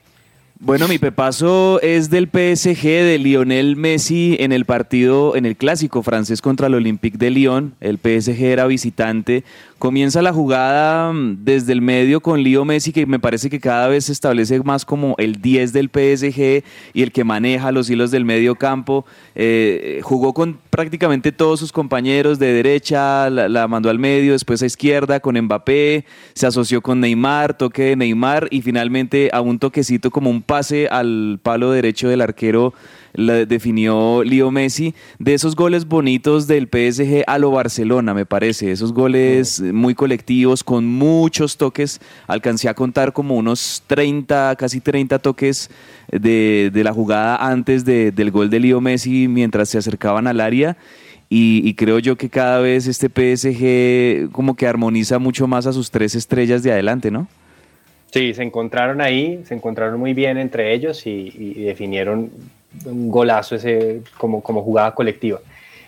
Bueno, mi pepazo es del PSG de Lionel Messi en el partido, en el clásico francés contra el Olympique de Lyon. El PSG era visitante. Comienza la jugada mm, desde el medio con Leo Messi, que me parece que cada vez se establece más como el 10 del PSG y el que maneja los hilos del medio campo. Eh, jugó con prácticamente todos sus compañeros de derecha, la, la, mandó al medio, después a izquierda con Mbappé, se asoció con Neymar, toque de Neymar y finalmente a un toquecito como un pase al palo derecho del arquero la definió Leo Messi, de esos goles bonitos del PSG a lo Barcelona, me parece, esos goles muy colectivos, con muchos toques, alcancé a contar como unos 30, casi 30 toques de, la jugada antes del gol de Leo Messi mientras se acercaban al área. Y, y, creo yo que cada vez este PSG como que armoniza mucho más a sus tres estrellas de adelante, ¿no? Sí, se encontraron ahí, se encontraron muy bien entre ellos y, y definieron un golazo ese como, como jugada colectiva.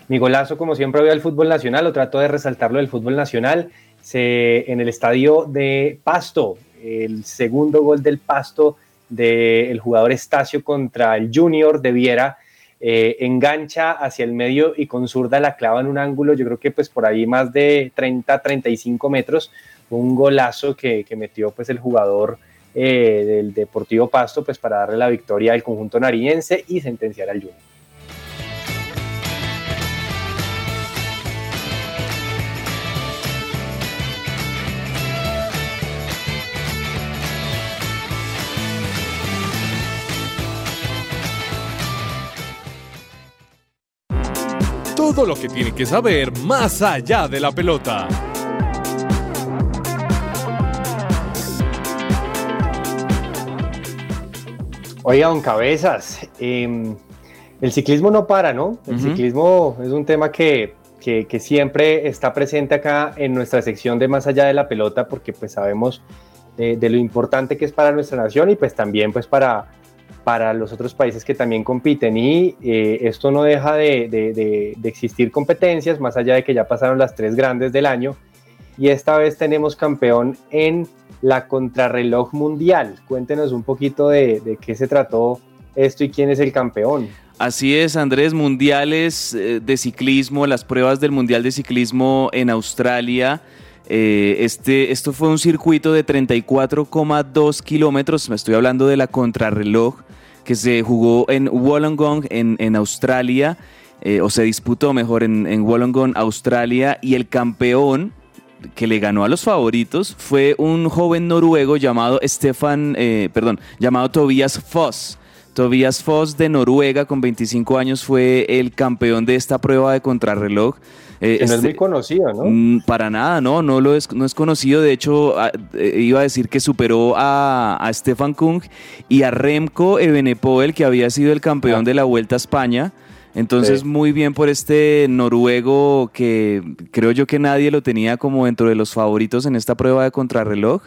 Mi golazo, como siempre veo el fútbol nacional, lo trato de resaltarlo del fútbol nacional, se, en el estadio de Pasto, el segundo gol del Pasto del jugador Estacio contra el Junior de Viera, eh, engancha hacia el medio y con zurda la clava en un ángulo, yo creo que pues por ahí más de 30, 35 metros, un golazo que, que metió pues el jugador eh, del Deportivo Pasto pues para darle la victoria al conjunto nariñense y sentenciar al Junior. Todo lo que tiene que saber más allá de la pelota. Oiga, don Cabezas, em, el ciclismo no para, ¿no? El ciclismo es un tema que, siempre está presente acá en nuestra sección de Más allá de la pelota, porque pues sabemos de, lo importante que es para nuestra nación y pues también pues para, para los otros países que también compiten. Y eh, esto no deja de, de existir competencias, más allá de que ya pasaron las tres grandes del año. Y esta vez tenemos campeón en la contrarreloj mundial. Cuéntenos un poquito de, qué se trató esto y quién es el campeón. Así es, Andrés, mundiales eh, de ciclismo, las pruebas del Mundial de Ciclismo en Australia. Eh, este, esto fue un circuito de 34,2 kilómetros, me estoy hablando de la contrarreloj, que se jugó en Wollongong, en, Australia, eh, o se disputó mejor en, en Wollongong, Australia, y el campeón que le ganó a los favoritos fue un joven noruego llamado Stefan, eh, perdón, llamado Tobias Foss. Tobias Foss de Noruega con 25 años fue el campeón de esta prueba de contrarreloj. Eh, no es este, muy conocido, ¿no? Mm, para nada, no, no, lo es, no es conocido. De hecho, eh, iba a decir que superó a, a Stefan Kung y a Remco Evenepoel, que había sido el campeón ah. de la Vuelta a España. Entonces, muy bien por este noruego que creo yo que nadie lo tenía como dentro de los favoritos en esta prueba de contrarreloj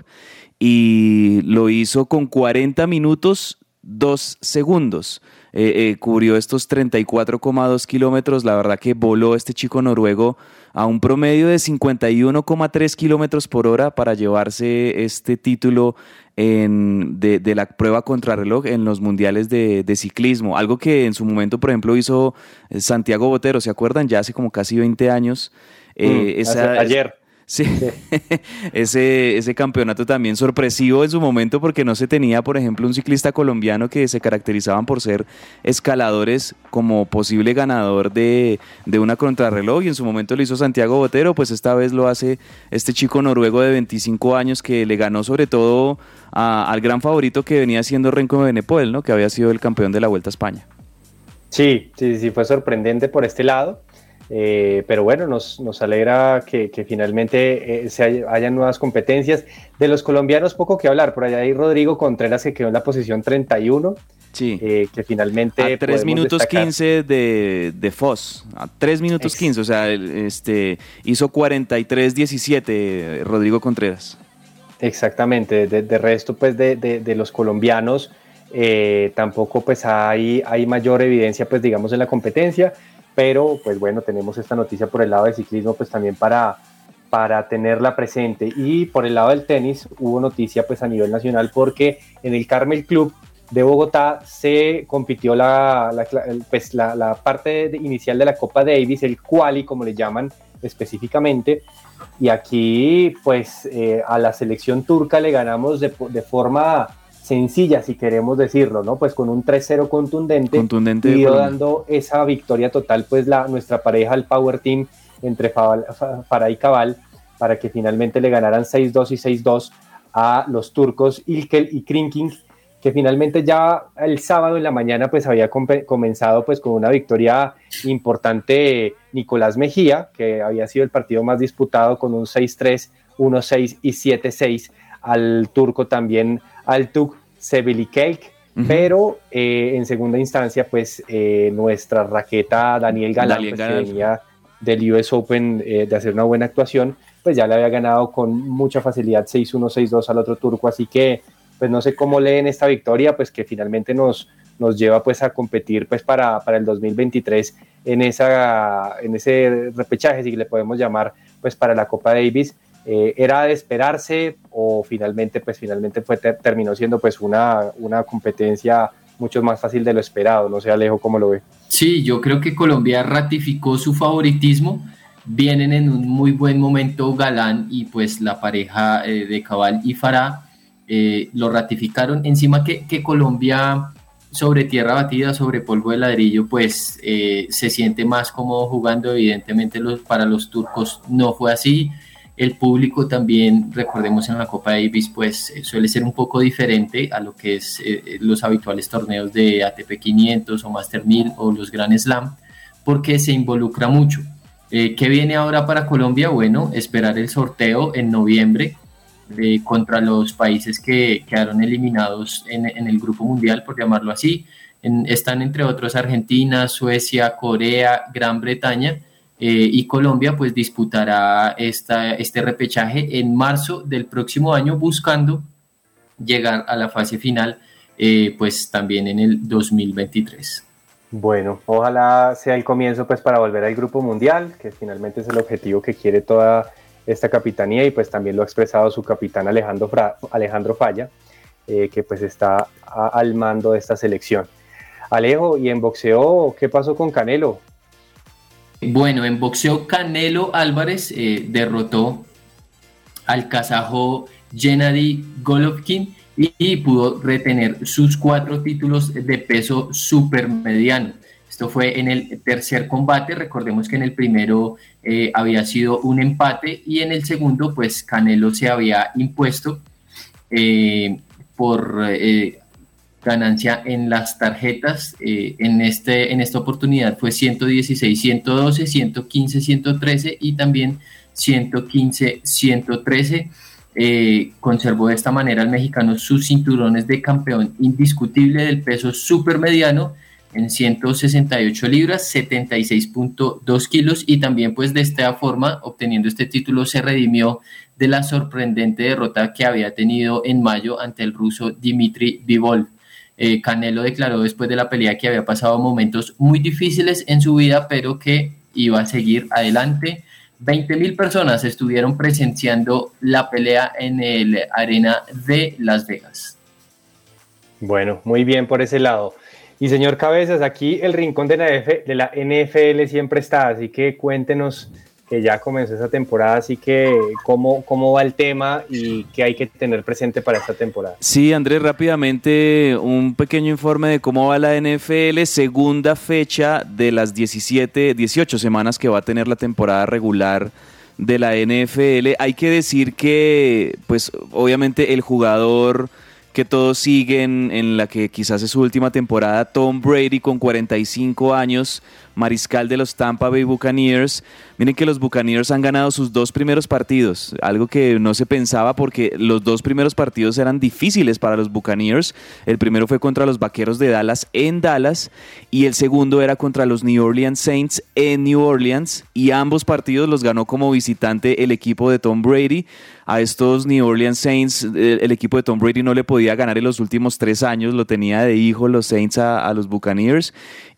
y lo hizo con 40 minutos 2 segundos. Eh, eh, cubrió estos 34,2 kilómetros. La verdad que voló este chico noruego a un promedio de 51,3 kilómetros por hora para llevarse este título en, de, la prueba contrarreloj en los mundiales de, ciclismo. Algo que en su momento, por ejemplo, hizo eh, Santiago Botero, ¿se acuerdan? Ya hace como casi 20 años. Mm, ayer. Sí, ese, ese campeonato también sorpresivo en su momento porque no se tenía, por ejemplo, un ciclista colombiano que se caracterizaban por ser escaladores como posible ganador de, de una contrarreloj y en su momento lo hizo Santiago Botero, pues esta vez lo hace este chico noruego de 25 años que le ganó sobre todo al gran favorito que venía siendo Renko Benepoel, ¿no? que había sido el campeón de la Vuelta a España. Sí, sí, sí, fue sorprendente por este lado. Eh, pero bueno, nos, nos alegra que, finalmente eh, se hayan nuevas competencias. De los colombianos, poco que hablar. Por allá hay Rodrigo Contreras que quedó en la posición 31. Sí. Eh, que finalmente. A 3 minutos 15 de, de Foss. A 3 minutos 15. O sea, este, hizo 43-17 Rodrigo Contreras. Exactamente. De, resto, pues, de, de los colombianos. tampoco pues hay, hay mayor evidencia pues digamos en la competencia pero pues bueno, tenemos esta noticia por el lado del ciclismo pues también para, para tenerla presente. Y por el lado del tenis hubo noticia pues a nivel nacional porque en el Carmel Club de Bogotá se compitió la, la, pues, la, parte inicial de la Copa Davis, el quali como le llaman específicamente. Y aquí pues eh, a la selección turca le ganamos de, de forma sencilla, si queremos decirlo, ¿no? Pues con un 3-0 contundente, contundente y dando esa victoria total, pues la, nuestra pareja, el Power Team, entre Farah y Cabal, para que finalmente le ganaran 6-2 y 6-2 a los turcos Ilkel y Krinking, que finalmente ya el sábado en la mañana pues había comenzado pues con una victoria importante Nicolás Mejía, que había sido el partido más disputado con un 6-3, 1-6 y 7-6 al turco también Altuk Sebelikek, pero eh, en segunda instancia, pues eh, nuestra raqueta Daniel Galán, pues, que venía del US Open eh, de hacer una buena actuación, pues ya le había ganado con mucha facilidad 6-1, 6-2 al otro turco, así que pues no sé cómo leen esta victoria, pues que finalmente nos, nos lleva pues a competir pues para, para el 2023 en, esa, en ese repechaje, si le podemos llamar, pues para la Copa Davis, eh, era de esperarse o finalmente pues finalmente fue terminó siendo pues una, una competencia mucho más fácil de lo esperado, no sé Alejo cómo lo ve. Sí, yo creo que Colombia ratificó su favoritismo, vienen en un muy buen momento Galán y pues la pareja eh, de Cabal y Farah eh, lo ratificaron, encima que, que, Colombia sobre tierra batida, sobre polvo de ladrillo, pues se siente más como jugando, evidentemente los, para los turcos no fue así, el público también, recordemos en la Copa Davis, pues eh, suele ser un poco diferente a lo que es eh, eh, los habituales torneos de ATP 500 o Master 1000 o los Grand Slam, porque se involucra mucho. ¿Qué viene ahora para Colombia? Bueno, esperar el sorteo en noviembre contra los países que quedaron eliminados en, el Grupo Mundial, por llamarlo así. están entre otros Argentina, Suecia, Corea, Gran Bretaña eh, y Colombia pues disputará esta, este repechaje en marzo del próximo año buscando llegar a la fase final eh, pues también en el 2023. Bueno, ojalá sea el comienzo pues para volver al grupo mundial, que finalmente es el objetivo que quiere toda esta capitanía y pues también lo ha expresado su capitán Alejandro, Alejandro Falla, eh, que pues está al mando de esta selección. Alejo, y en boxeo, ¿qué pasó con Canelo? Bueno, en boxeo Canelo Álvarez eh, derrotó al kazajo Gennady Golovkin y, pudo retener sus cuatro títulos de peso supermediano. Esto fue en el tercer combate, recordemos que en el primero eh, había sido un empate y en el segundo pues Canelo se había impuesto eh, por ganancia en las tarjetas. Eh, en, este, en esta oportunidad fue 116, 112, 115, 113 y también 115, 113. Eh, conservó de esta manera el mexicano sus cinturones de campeón indiscutible del peso supermediano en 168 libras, 76.2 kilos y también pues de esta forma obteniendo este título se redimió de la sorprendente derrota que había tenido en mayo ante el ruso Dimitri Vivol. Eh, Canelo declaró después de la pelea que había pasado momentos muy difíciles en su vida, pero que iba a seguir adelante. 20 mil personas estuvieron presenciando la pelea en el arena de Las Vegas. Bueno, muy bien por ese lado. Y señor Cabezas, aquí el rincón de la, NFL siempre está, así que cuéntenos ya comenzó esa temporada, así que ¿cómo, cómo va el tema y qué hay que tener presente para esta temporada. Sí, Andrés, rápidamente un pequeño informe de cómo va la NFL, segunda fecha de las 17, 18 semanas que va a tener la temporada regular de la NFL. Hay que decir que, pues obviamente el jugador que todos siguen en la que quizás es su última temporada, Tom Brady con 45 años, mariscal de los Tampa Bay Buccaneers. Miren que los Buccaneers han ganado sus dos primeros partidos, algo que no se pensaba porque los dos primeros partidos eran difíciles para los Buccaneers. El primero fue contra los Vaqueros de Dallas en Dallas y el segundo era contra los New Orleans Saints en New Orleans y ambos partidos los ganó como visitante el equipo de Tom Brady. A estos New Orleans Saints, el, equipo de Tom Brady no le podía ganar en los últimos tres años, lo tenía de hijo los Saints a, a los Buccaneers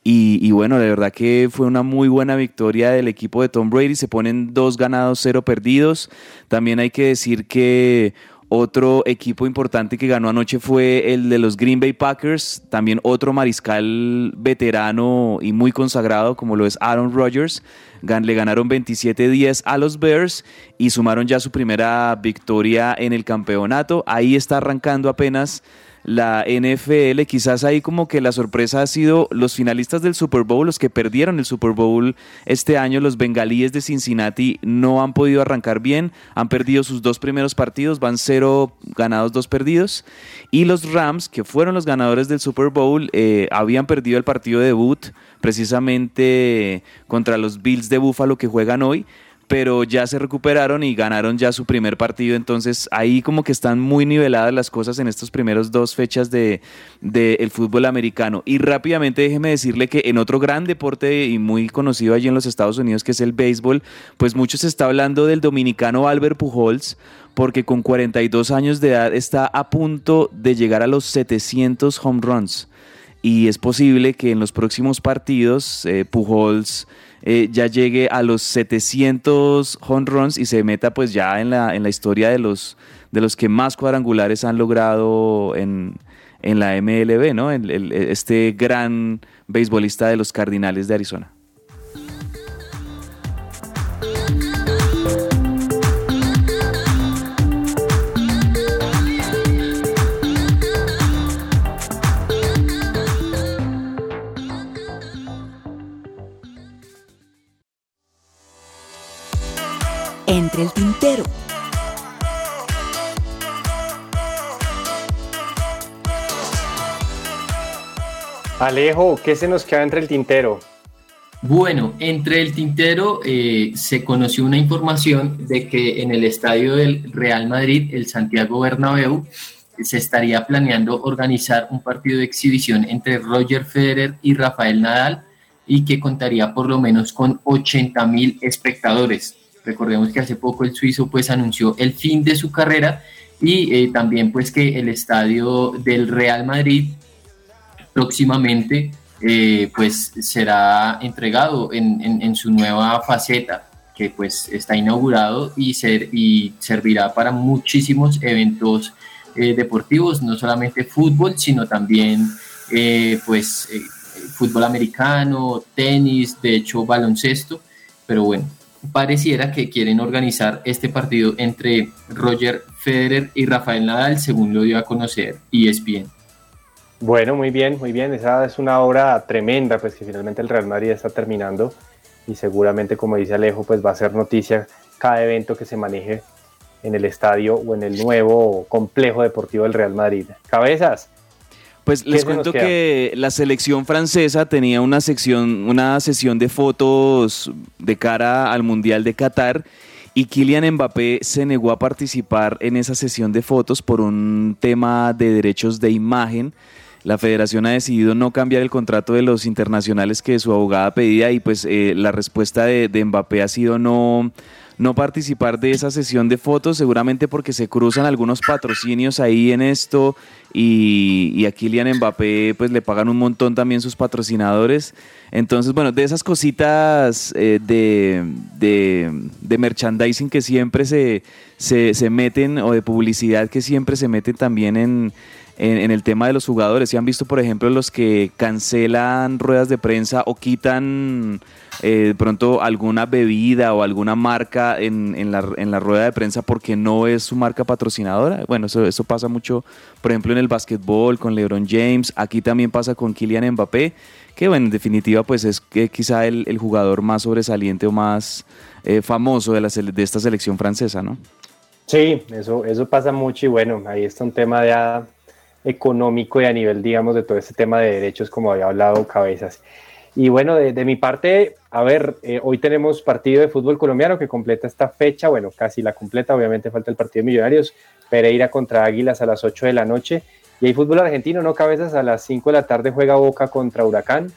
y, bueno, de verdad que fue una muy buena victoria del equipo de Tom Brady. Se ponen dos ganados, cero perdidos. También hay que decir que otro equipo importante que ganó anoche fue el de los Green Bay Packers, también otro mariscal veterano y muy consagrado como lo es Aaron Rodgers. Le ganaron 27-10 a los Bears y sumaron ya su primera victoria en el campeonato. Ahí está arrancando apenas la NFL. Quizás ahí como que la sorpresa ha sido los finalistas del Super Bowl, los que perdieron el Super Bowl este año, los bengalíes de Cincinnati no han podido arrancar bien, han perdido sus dos primeros partidos, van cero ganados, dos perdidos. Y los Rams, que fueron los ganadores del Super Bowl, eh, habían perdido el partido de debut precisamente contra los Bills de Buffalo que juegan hoy pero ya se recuperaron y ganaron ya su primer partido, entonces ahí como que están muy niveladas las cosas en estos primeros dos fechas de, el fútbol americano. Y rápidamente déjeme decirle que en otro gran deporte y muy conocido allí en los Estados Unidos, que es el béisbol, pues mucho se está hablando del dominicano Albert Pujols, porque con 42 años de edad está a punto de llegar a los 700 home runs. Y es posible que en los próximos partidos eh, Pujols eh, ya llegue a los 700 home runs y se meta pues ya en la, en la historia de los, de los que más cuadrangulares han logrado en, en la MLB, ¿no? este gran beisbolista de los Cardinales de Arizona. Entre el tintero. Alejo, ¿qué se nos queda entre el tintero? Bueno, entre el tintero eh, se conoció una información de que en el estadio del Real Madrid, el Santiago Bernabéu, se estaría planeando organizar un partido de exhibición entre Roger Federer y Rafael Nadal y que contaría por lo menos con 80 mil espectadores. Recordemos que hace poco el suizo pues anunció el fin de su carrera y eh, también pues que el estadio del Real Madrid próximamente eh, pues será entregado en, su nueva faceta que pues está inaugurado y, ser, y servirá para muchísimos eventos eh, deportivos, no solamente fútbol, sino también pues fútbol americano, tenis, de hecho baloncesto, pero bueno, pareciera que quieren organizar este partido entre Roger Federer y Rafael Nadal, según lo dio a conocer ESPN. Bueno, muy bien, muy bien. Esa es una obra tremenda, pues que finalmente el Real Madrid está terminando y seguramente, como dice Alejo, pues va a ser noticia cada evento que se maneje en el estadio o en el nuevo complejo deportivo del Real Madrid. Cabezas, pues les cuento que la selección francesa tenía una sección, una sesión de fotos de cara al Mundial de Qatar y Kylian Mbappé se negó a participar en esa sesión de fotos por un tema de derechos de imagen. La federación ha decidido no cambiar el contrato de los internacionales que su abogada pedía y pues eh, la respuesta de, de Mbappé ha sido no no participar de esa sesión de fotos, seguramente porque se cruzan algunos patrocinios ahí en esto y, y a Kylian Mbappé pues le pagan un montón también sus patrocinadores. Entonces, bueno, de esas cositas eh, de, de, merchandising que siempre se, se, se, meten o de publicidad que siempre se meten también en, en, el tema de los jugadores. Si han visto, por ejemplo, los que cancelan ruedas de prensa o quitan eh, de pronto alguna bebida o alguna marca en, la, en, la, rueda de prensa porque no es su marca patrocinadora. Bueno, eso, eso pasa mucho, por ejemplo, en el básquetbol con LeBron James. Aquí también pasa con Kylian Mbappé, que bueno, en definitiva pues es que quizá el, jugador más sobresaliente o más eh, famoso de, la, de esta selección francesa, ¿no? Sí, eso, eso pasa mucho y bueno, ahí está un tema de económico y a nivel, digamos, de todo este tema de derechos, como había hablado Cabezas. Y bueno, de, mi parte, a ver, eh, hoy tenemos partido de fútbol colombiano que completa esta fecha, bueno, casi la completa, obviamente falta el partido de Millonarios, Pereira contra Águilas a las 8 de la noche, y hay fútbol argentino, ¿no? Cabezas a las 5 de la tarde juega Boca contra Huracán.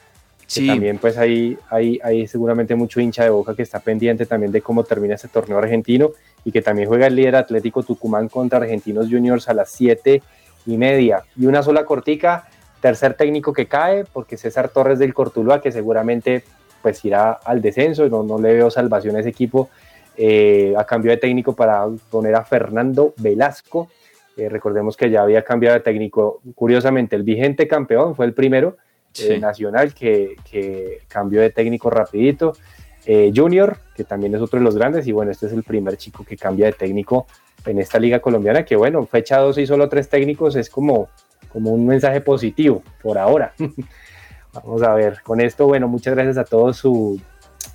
Sí. también pues hay, hay, hay seguramente mucho hincha de Boca que está pendiente también de cómo termina este torneo argentino y que también juega el líder Atlético Tucumán contra Argentinos Juniors a las 7 y media. Y una sola cortica, tercer técnico que cae, porque César Torres del Cortuluá, que seguramente pues irá al descenso, no, no le veo salvación a ese equipo, eh, a cambio de técnico para poner a Fernando Velasco. Eh, recordemos que ya había cambiado de técnico, curiosamente el vigente campeón fue el primero eh, nacional que, que, cambió de técnico rapidito. Junior, que también es otro de los grandes, y bueno, este es el primer chico que cambia de técnico en esta liga colombiana, que bueno, fecha 2 y solo tres técnicos es como, como un mensaje positivo por ahora. Vamos a ver, con esto, bueno, muchas gracias a todos su,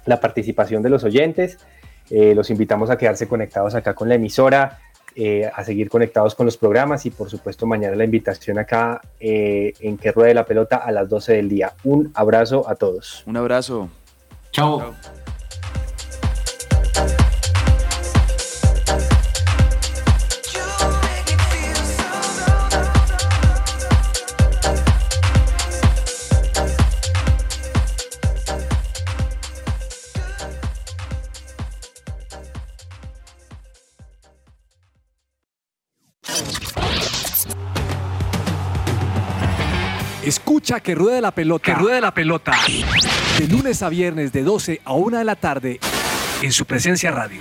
la participación de los oyentes. Eh, los invitamos a quedarse conectados acá con la emisora, eh, a seguir conectados con los programas y por supuesto mañana la invitación acá eh, en que ruede la pelota a las 12 del día. Un abrazo a todos. Un abrazo. Chao. Escucha que ruede la pelota. Que ruede la pelota. De lunes a viernes de 12 a 1 de la tarde en su presencia radio.